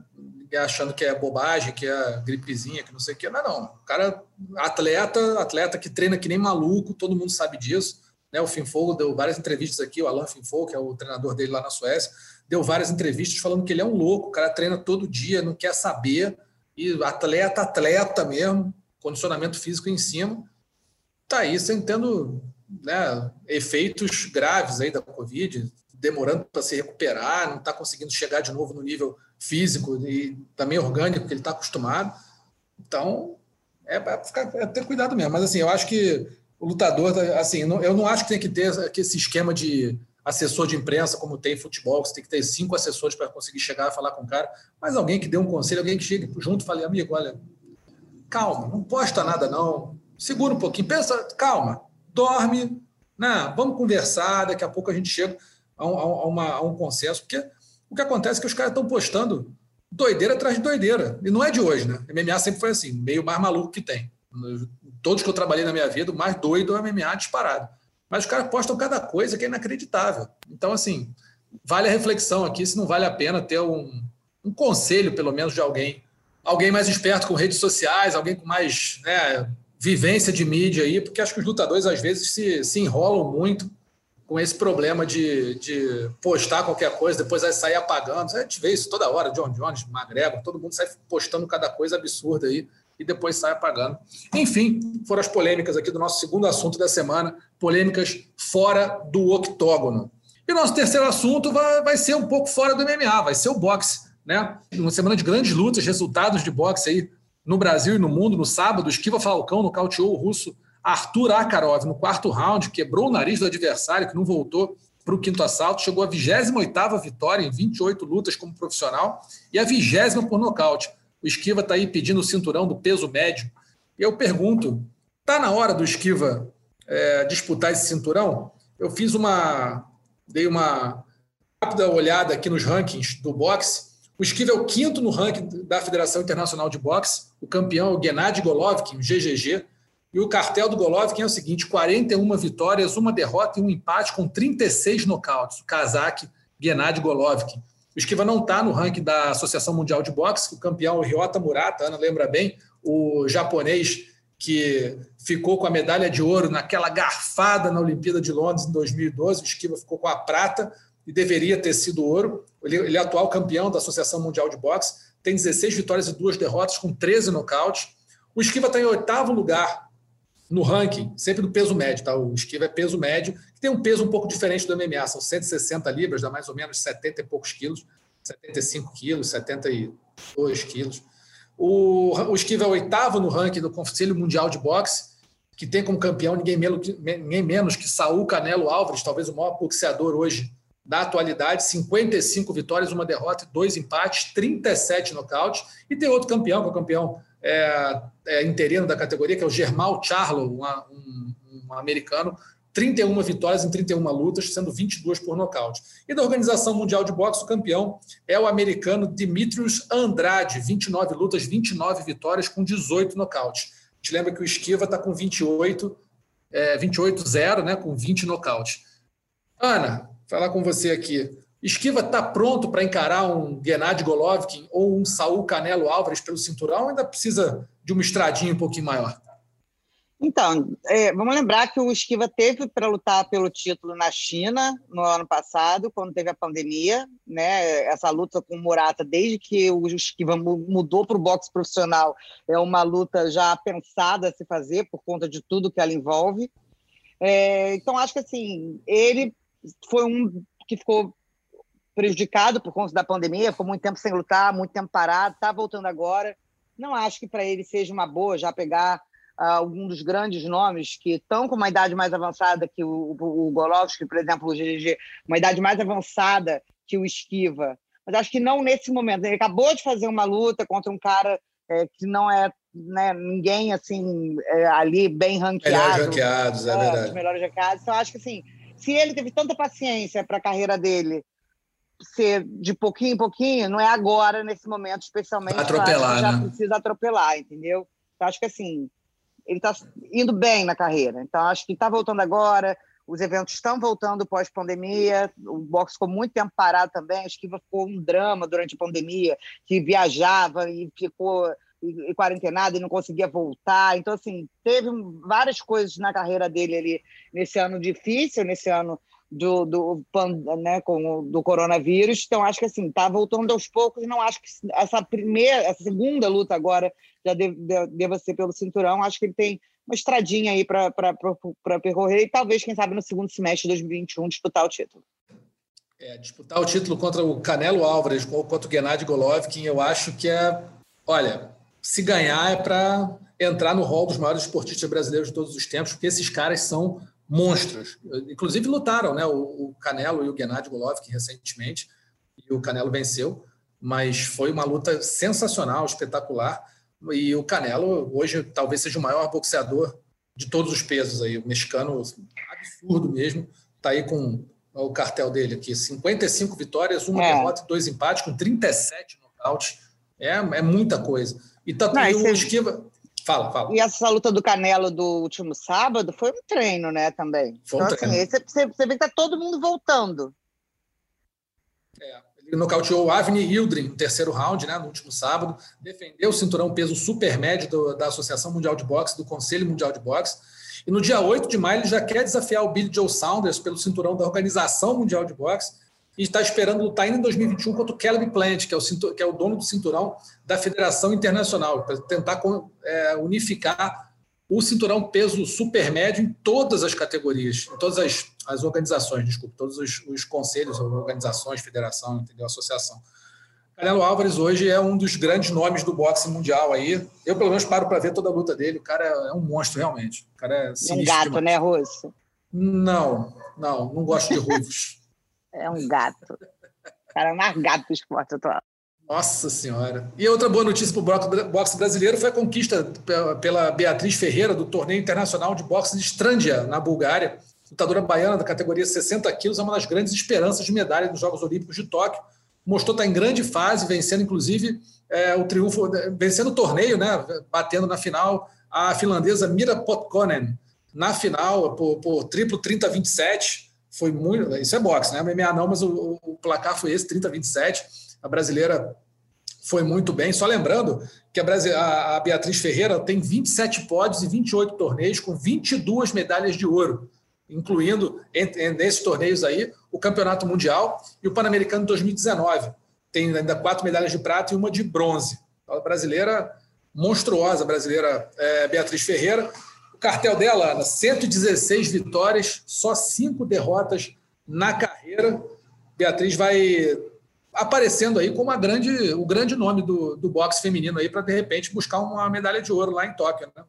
achando que é bobagem, que é gripezinha, que não sei o quê. Não, não. O cara, atleta, atleta que treina que nem maluco, todo mundo sabe disso. Né? O Finfogo deu várias entrevistas aqui, o Alan Finfogo, que é o treinador dele lá na Suécia, deu várias entrevistas falando que ele é um louco, o cara treina todo dia, não quer saber, e atleta, atleta mesmo, condicionamento físico em cima, tá aí tendo né, efeitos graves aí da Covid, demorando para se recuperar, não está conseguindo chegar de novo no nível físico e também orgânico que ele está acostumado. Então, é para é ter cuidado mesmo. Mas assim, eu acho que o lutador, assim, eu não acho que tem que ter esse esquema de assessor de imprensa, como tem futebol, que você tem que ter cinco assessores para conseguir chegar e falar com o cara, mas alguém que dê um conselho, alguém que chegue junto e fale, amigo, olha, calma, não posta nada não, segura um pouquinho, pensa, calma, dorme, né? vamos conversar, daqui a pouco a gente chega a um, a uma, a um consenso, porque o que acontece é que os caras estão postando doideira atrás de doideira, e não é de hoje, né? MMA sempre foi assim, meio mais maluco que tem. Todos que eu trabalhei na minha vida, o mais doido é o MMA disparado. Mas os caras postam cada coisa que é inacreditável. Então, assim, vale a reflexão aqui se não vale a pena ter um, um conselho, pelo menos, de alguém. Alguém mais esperto com redes sociais, alguém com mais né, vivência de mídia aí, porque acho que os lutadores, às vezes, se, se enrolam muito com esse problema de, de postar qualquer coisa, depois vai sair apagando. A gente vê isso toda hora, John Jones, McGregor, todo mundo sai postando cada coisa absurda aí e depois sai apagando. Enfim, foram as polêmicas aqui do nosso segundo assunto da semana, polêmicas fora do octógono. E nosso terceiro assunto vai, vai ser um pouco fora do MMA, vai ser o boxe. Né? Uma semana de grandes lutas, resultados de boxe aí no Brasil e no mundo. No sábado, Esquiva Falcão nocauteou o russo Arthur Akarov, no quarto round, quebrou o nariz do adversário, que não voltou para o quinto assalto, chegou à 28ª vitória em 28 lutas como profissional e a vigésima por nocaute. O Esquiva está aí pedindo o cinturão do peso médio. Eu pergunto, está na hora do Esquiva é, disputar esse cinturão? Eu fiz uma... dei uma rápida olhada aqui nos rankings do boxe. O Esquiva é o quinto no ranking da Federação Internacional de Boxe. O campeão é o Gennady Golovkin, o GGG. E o cartel do Golovkin é o seguinte: 41 vitórias, uma derrota e um empate com 36 nocautes. O casaque Gennady Golovkin. O Esquiva não está no ranking da Associação Mundial de Boxe, o campeão é Ryota Murata, Ana lembra bem, o japonês que ficou com a medalha de ouro naquela garfada na Olimpíada de Londres em 2012. O Esquiva ficou com a prata e deveria ter sido ouro. Ele, ele é atual campeão da Associação Mundial de Boxe, tem 16 vitórias e duas derrotas, com 13 nocautes. O Esquiva está em oitavo lugar no ranking, sempre do peso médio, tá? O Esquiva é peso médio, que tem um peso um pouco diferente do MMA, são 160 libras, dá mais ou menos 70 e poucos quilos, 75 quilos, 72 quilos. O, o Esquiva é oitavo no ranking do Conselho Mundial de Boxe, que tem como campeão ninguém menos, ninguém menos que Saul Canelo Álvares, talvez o maior boxeador hoje da atualidade, 55 vitórias, uma derrota dois empates, 37 nocautes. E tem outro campeão, que é o campeão é, é, interino da categoria, que é o Germal Charlo, um, um, americano, 31 vitórias em 31 lutas, sendo 22 por nocaute. E da Organização Mundial de Boxe, o campeão é o americano Dimitrios Andrade, 29 lutas, 29 vitórias com 18 nocautes. A gente lembra que o Esquiva está com 28, é, 28-0, né, com 20 nocautes. Ana, falar com você aqui. Esquiva está pronto para encarar um Gennady Golovkin ou um Saul Canelo Álvares pelo cinturão ou ainda precisa de uma estradinha um pouquinho maior? Então, é, vamos lembrar que o Esquiva teve para lutar pelo título na China no ano passado, quando teve a pandemia, né? Essa luta com o Murata, desde que o Esquiva mudou para o boxe profissional, é uma luta já pensada a se fazer por conta de tudo que ela envolve. É, então, acho que assim, ele foi um que ficou prejudicado por conta da pandemia, ficou muito tempo sem lutar, muito tempo parado, está voltando agora. Não acho que para ele seja uma boa já pegar uh, algum dos grandes nomes que estão com uma idade mais avançada que o, o, o Golovski, por exemplo, o GG, uma idade mais avançada que o Esquiva. Mas acho que não nesse momento. Ele acabou de fazer uma luta contra um cara é, que não é né, ninguém assim é, ali bem ranqueado. Melhores ranqueados, é, é verdade. melhores ranqueados. Então, acho que assim, se ele teve tanta paciência para a carreira dele ser de pouquinho em pouquinho, não é agora, nesse momento, especialmente. Atropelar, já né? precisa atropelar, entendeu? Então, acho que assim, ele está indo bem na carreira. Então, acho que está voltando agora, os eventos estão voltando pós-pandemia, o boxe ficou muito tempo parado também, a esquiva ficou um drama durante a pandemia, que viajava e ficou e, quarentenado e não conseguia voltar. Então, assim, teve várias coisas na carreira dele ali nesse ano difícil, nesse ano do, do, né, com do coronavírus. Então, acho que assim, está voltando aos poucos. Não acho que essa primeira, essa segunda luta agora já deva, deva ser pelo cinturão. Acho que ele tem uma estradinha aí para percorrer e talvez, quem sabe, no segundo semestre de 2021 disputar o título. É, disputar o título contra o Canelo Álvares, contra o Gennady Golovkin, eu acho que é, olha, se ganhar é para entrar no hall dos maiores esportistas brasileiros de todos os tempos, porque esses caras são monstros. Inclusive lutaram, né? O, Canelo e o Gennady Golovkin recentemente, e o Canelo venceu, mas foi uma luta sensacional, espetacular. E o Canelo hoje talvez seja o maior boxeador de todos os pesos aí, o mexicano absurdo mesmo, tá aí com o cartel dele aqui, 55 vitórias, uma é. derrota e dois empates com 37 nocautes. É, é muita coisa. E tá Não, e o esquiva. Fala, fala. E essa luta do Canelo do último sábado foi um treino, né, também. Foi um então, assim, treino. Assim, você, você vê que tá todo mundo voltando. É, ele nocauteou o Avni Yildirim no terceiro round, né, no último sábado, defendeu o cinturão peso super médio do, da Associação Mundial de Boxe, do Conselho Mundial de Boxe, e no dia 8 de maio ele já quer desafiar o Billy Joe Saunders pelo cinturão da Organização Mundial de Boxe, e está esperando lutar ainda em 2021 contra o Caleb Plant, que é o, que é o dono do cinturão da Federação Internacional, para tentar é, unificar o cinturão peso super médio em todas as categorias, em todas as, as organizações, desculpe, todos os, os conselhos, organizações, federação, entendeu? associação. Canelo Álvares hoje é um dos grandes nomes do boxe mundial aí. Eu, pelo menos, paro para ver toda a luta dele. O cara é um monstro, realmente. O cara é, é um gato, demais. né, Russo? Não, não, não gosto de ruivos. É um gato. Cara é mais gato do esporte atual. Nossa Senhora. E outra boa notícia para o boxe brasileiro foi a conquista pela Beatriz Ferreira do Torneio Internacional de Boxe de Strandia, na Bulgária. Lutadora baiana da categoria 60 quilos, é uma das grandes esperanças de medalha nos Jogos Olímpicos de Tóquio mostrou estar em grande fase, vencendo inclusive é, o triunfo, vencendo o torneio, né, batendo na final a finlandesa Mira Potkonen, na final por, por triplo 30-27. Foi muito. Isso é boxe, né? MMA não, mas o, o placar foi esse, 30-27. A brasileira foi muito bem. Só lembrando que a, a Beatriz Ferreira tem 27 pódios e 28 torneios, com 22 medalhas de ouro incluindo nesses torneios aí o Campeonato Mundial e o Pan-Americano de 2019. Tem ainda quatro medalhas de prata e uma de bronze. A brasileira monstruosa, a brasileira é, Beatriz Ferreira. O cartel dela, Ana, 116 vitórias, só cinco derrotas na carreira. Beatriz vai aparecendo aí como a grande, o grande nome do, do boxe feminino aí para de repente buscar uma medalha de ouro lá em Tóquio, né?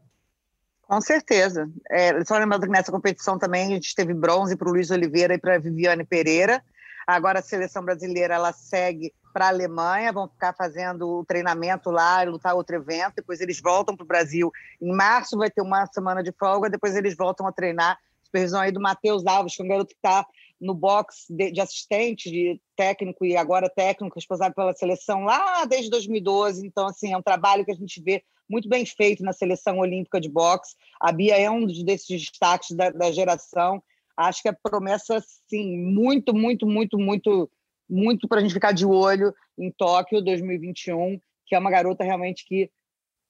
Com certeza. É, só lembrando que nessa competição também a gente teve bronze para o Luiz Oliveira e para Viviane Pereira. Agora a seleção brasileira ela segue para a Alemanha, vão ficar fazendo o treinamento lá, lutar outro evento. Depois eles voltam para o Brasil. Em março vai ter uma semana de folga, depois eles voltam a treinar. Supervisão aí do Matheus Alves, que é um garoto que está no box de, de, assistente, de técnico e agora técnico, responsável pela seleção lá desde 2012. Então, assim, é um trabalho que a gente vê muito bem feito na seleção olímpica de boxe. A Bia é um desses destaques da, da geração. Acho que é promessa, sim, muito, muito, muito, muito, muito para a gente ficar de olho em Tóquio 2021, que é uma garota realmente que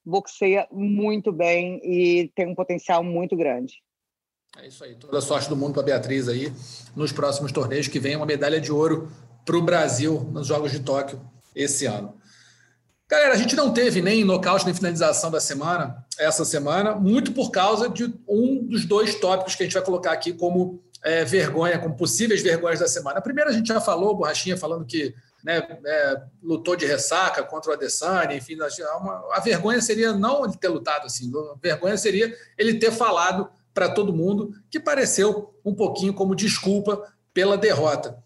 boxeia muito bem e tem um potencial muito grande. É isso aí. Toda a sorte do mundo para a Beatriz aí nos próximos torneios que vem uma medalha de ouro para o Brasil nos Jogos de Tóquio esse ano. Galera, a gente não teve nem nocaute nem finalização da semana, essa semana, muito por causa de um dos dois tópicos que a gente vai colocar aqui como é, vergonha, como possíveis vergonhas da semana. A primeira a gente já falou, Borrachinha falando que né, é, lutou de ressaca contra o Adesanya, enfim, uma, a vergonha seria não ele ter lutado assim, a vergonha seria ele ter falado para todo mundo que pareceu um pouquinho como desculpa pela derrota.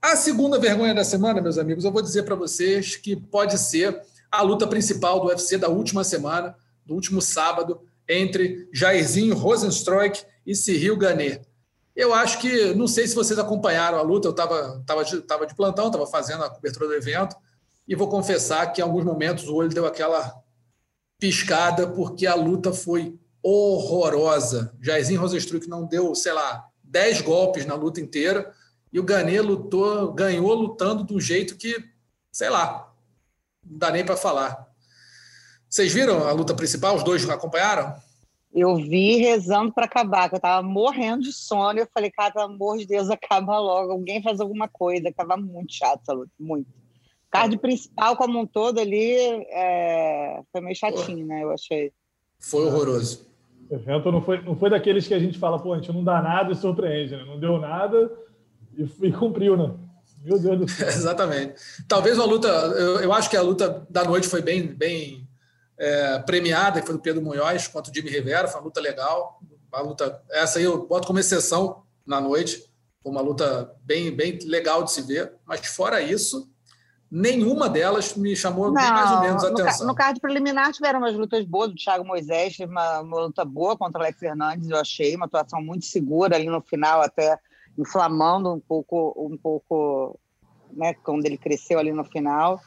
A segunda vergonha da semana, meus amigos, eu vou dizer para vocês que pode ser a luta principal do UFC da última semana, do último sábado, entre Jairzinho Rosenstruik e Cyril Ganet. Eu acho que, não sei se vocês acompanharam a luta, eu estava tava de, tava de plantão, estava fazendo a cobertura do evento, e vou confessar que em alguns momentos o olho deu aquela piscada, porque a luta foi horrorosa. Jairzinho Rosenstruik não deu, sei lá, 10 golpes na luta inteira, e o Ganet lutou, ganhou lutando do jeito que, sei lá, não dá nem para falar. Vocês viram a luta principal? Os dois acompanharam? Eu vi rezando para acabar, que eu estava morrendo de sono. Eu falei, cara, pelo amor de Deus, acaba logo. Alguém faz alguma coisa. Tava muito chato essa luta, muito. O card é. principal, como um todo, ali, é... foi meio chatinho, né? Eu achei. Foi horroroso. O evento não foi, não foi daqueles que a gente fala, pô, a gente não dá nada e surpreende, né? Não deu nada e, e cumpriu, né? Meu Deus do céu. Exatamente. Talvez uma luta, eu, eu, acho que a luta da noite foi bem, bem é, premiada, que foi do Pedro Munhoz contra o Jimmy Rivera, foi uma luta legal. Uma luta, essa aí eu boto como exceção na noite, foi uma luta bem, bem legal de se ver, mas fora isso, nenhuma delas me chamou Não, nem mais ou menos a atenção. No card preliminar tiveram umas lutas boas, o Thiago Moisés teve uma, uma luta boa contra o Alex Hernandes, eu achei, uma atuação muito segura ali no final, até inflamando um pouco, um pouco, né, quando ele cresceu ali no final.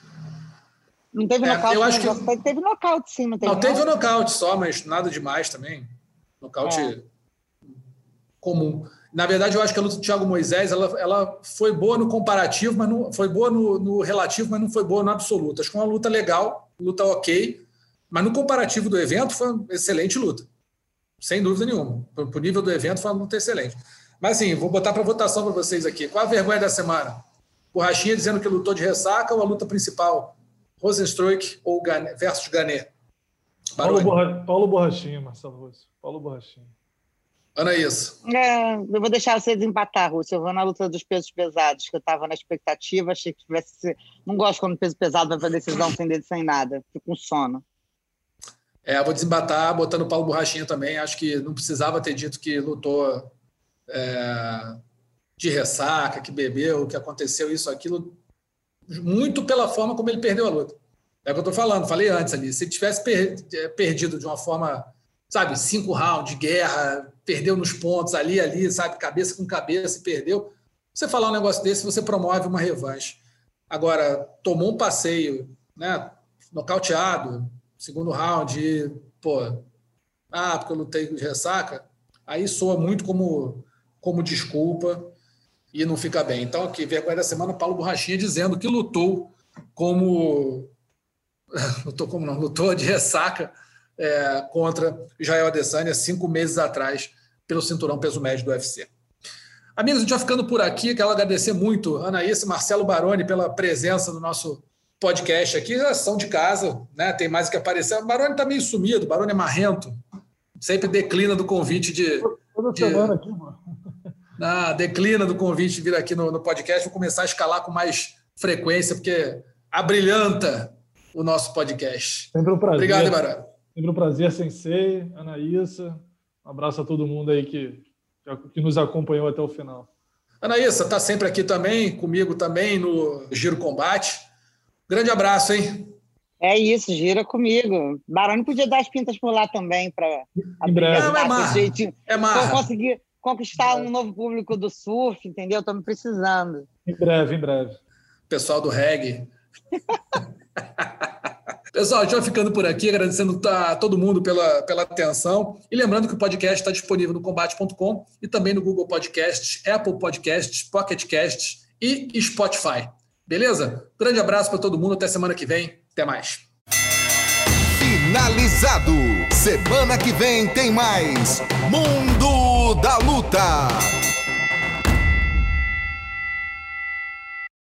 Não teve é, nocaute, eu acho que... teve nocaute sim, não teve? Não, teve nocaute só, mas nada demais também. Nocaute é. comum. Na verdade, eu acho que a luta do Thiago Moisés ela, ela foi boa no comparativo, mas não foi boa no, no relativo, mas não foi boa no absoluto. Acho que foi uma luta legal, luta ok, mas no comparativo do evento foi uma excelente luta. Sem dúvida nenhuma. Para o nível do evento, foi uma luta excelente. Mas assim, vou botar para votação para vocês aqui. Qual a vergonha da semana? Borrachinha dizendo que lutou de ressaca ou a luta principal? Rosenstruik ou Gane, versus Gané? Paulo, Borra, Paulo Borrachinha, Marcelo Russo. Paulo Borrachinha. Ana, isso. É, eu vou deixar você desempatar, Rússia. Eu vou na luta dos pesos pesados, que eu estava na expectativa, achei que tivesse. Não gosto quando o peso pesado vai para decisão sem dedo sem nada. Fico com sono. É, vou desembatar botando o Paulo Borrachinha também. Acho que não precisava ter dito que lutou é, de ressaca, que bebeu, que aconteceu isso, aquilo, muito pela forma como ele perdeu a luta. É o que eu estou falando, falei antes ali. Se ele tivesse é, perdido de uma forma, sabe, cinco rounds, de guerra, perdeu nos pontos ali, ali, sabe, cabeça com cabeça e perdeu. Você falar um negócio desse, você promove uma revanche. Agora, tomou um passeio, né, nocauteado, segundo round, e, pô, ah, porque eu lutei de ressaca, aí soa muito como, como desculpa e não fica bem. Então, aqui, vergonha da semana, Paulo Borrachinha dizendo que lutou como. lutou como não, lutou de ressaca é, contra Jael Adesanya cinco meses atrás pelo cinturão peso médio do UFC. Amigos, a gente vai ficando por aqui. Quero agradecer muito Anaísa e Marcelo Baroni pela presença no nosso podcast aqui. São de casa, né? Tem mais que aparecer. O Baroni está meio sumido, o Baroni é marrento. Sempre declina do convite de. Toda de, semana aqui, mano. Ah, declina do convite de vir aqui no, no podcast. Vou começar a escalar com mais frequência, porque abrilhanta o nosso podcast. Sempre um prazer. Obrigado, Baroni. Sempre um prazer, Sensei, Anaísa. Um abraço a todo mundo aí que, que nos acompanhou até o final. Anaísa, está sempre aqui também, comigo também no Giro Combate. Grande abraço, hein? É isso, gira comigo. Baroni podia dar as pintas por lá também para breve. Não, é marra. É marra. conseguir conquistar um novo público do surf, entendeu? Estamos precisando. Em breve, em breve. Pessoal do reggae. Pessoal, a gente vai ficando por aqui, agradecendo a todo mundo pela, pela atenção. E lembrando que o podcast está disponível no combate.com e também no Google Podcasts, Apple Podcasts, Pocket Casts e Spotify. Beleza? Grande abraço para todo mundo. Até semana que vem. Até mais. Finalizado. Semana que vem tem mais Mundo da Luta.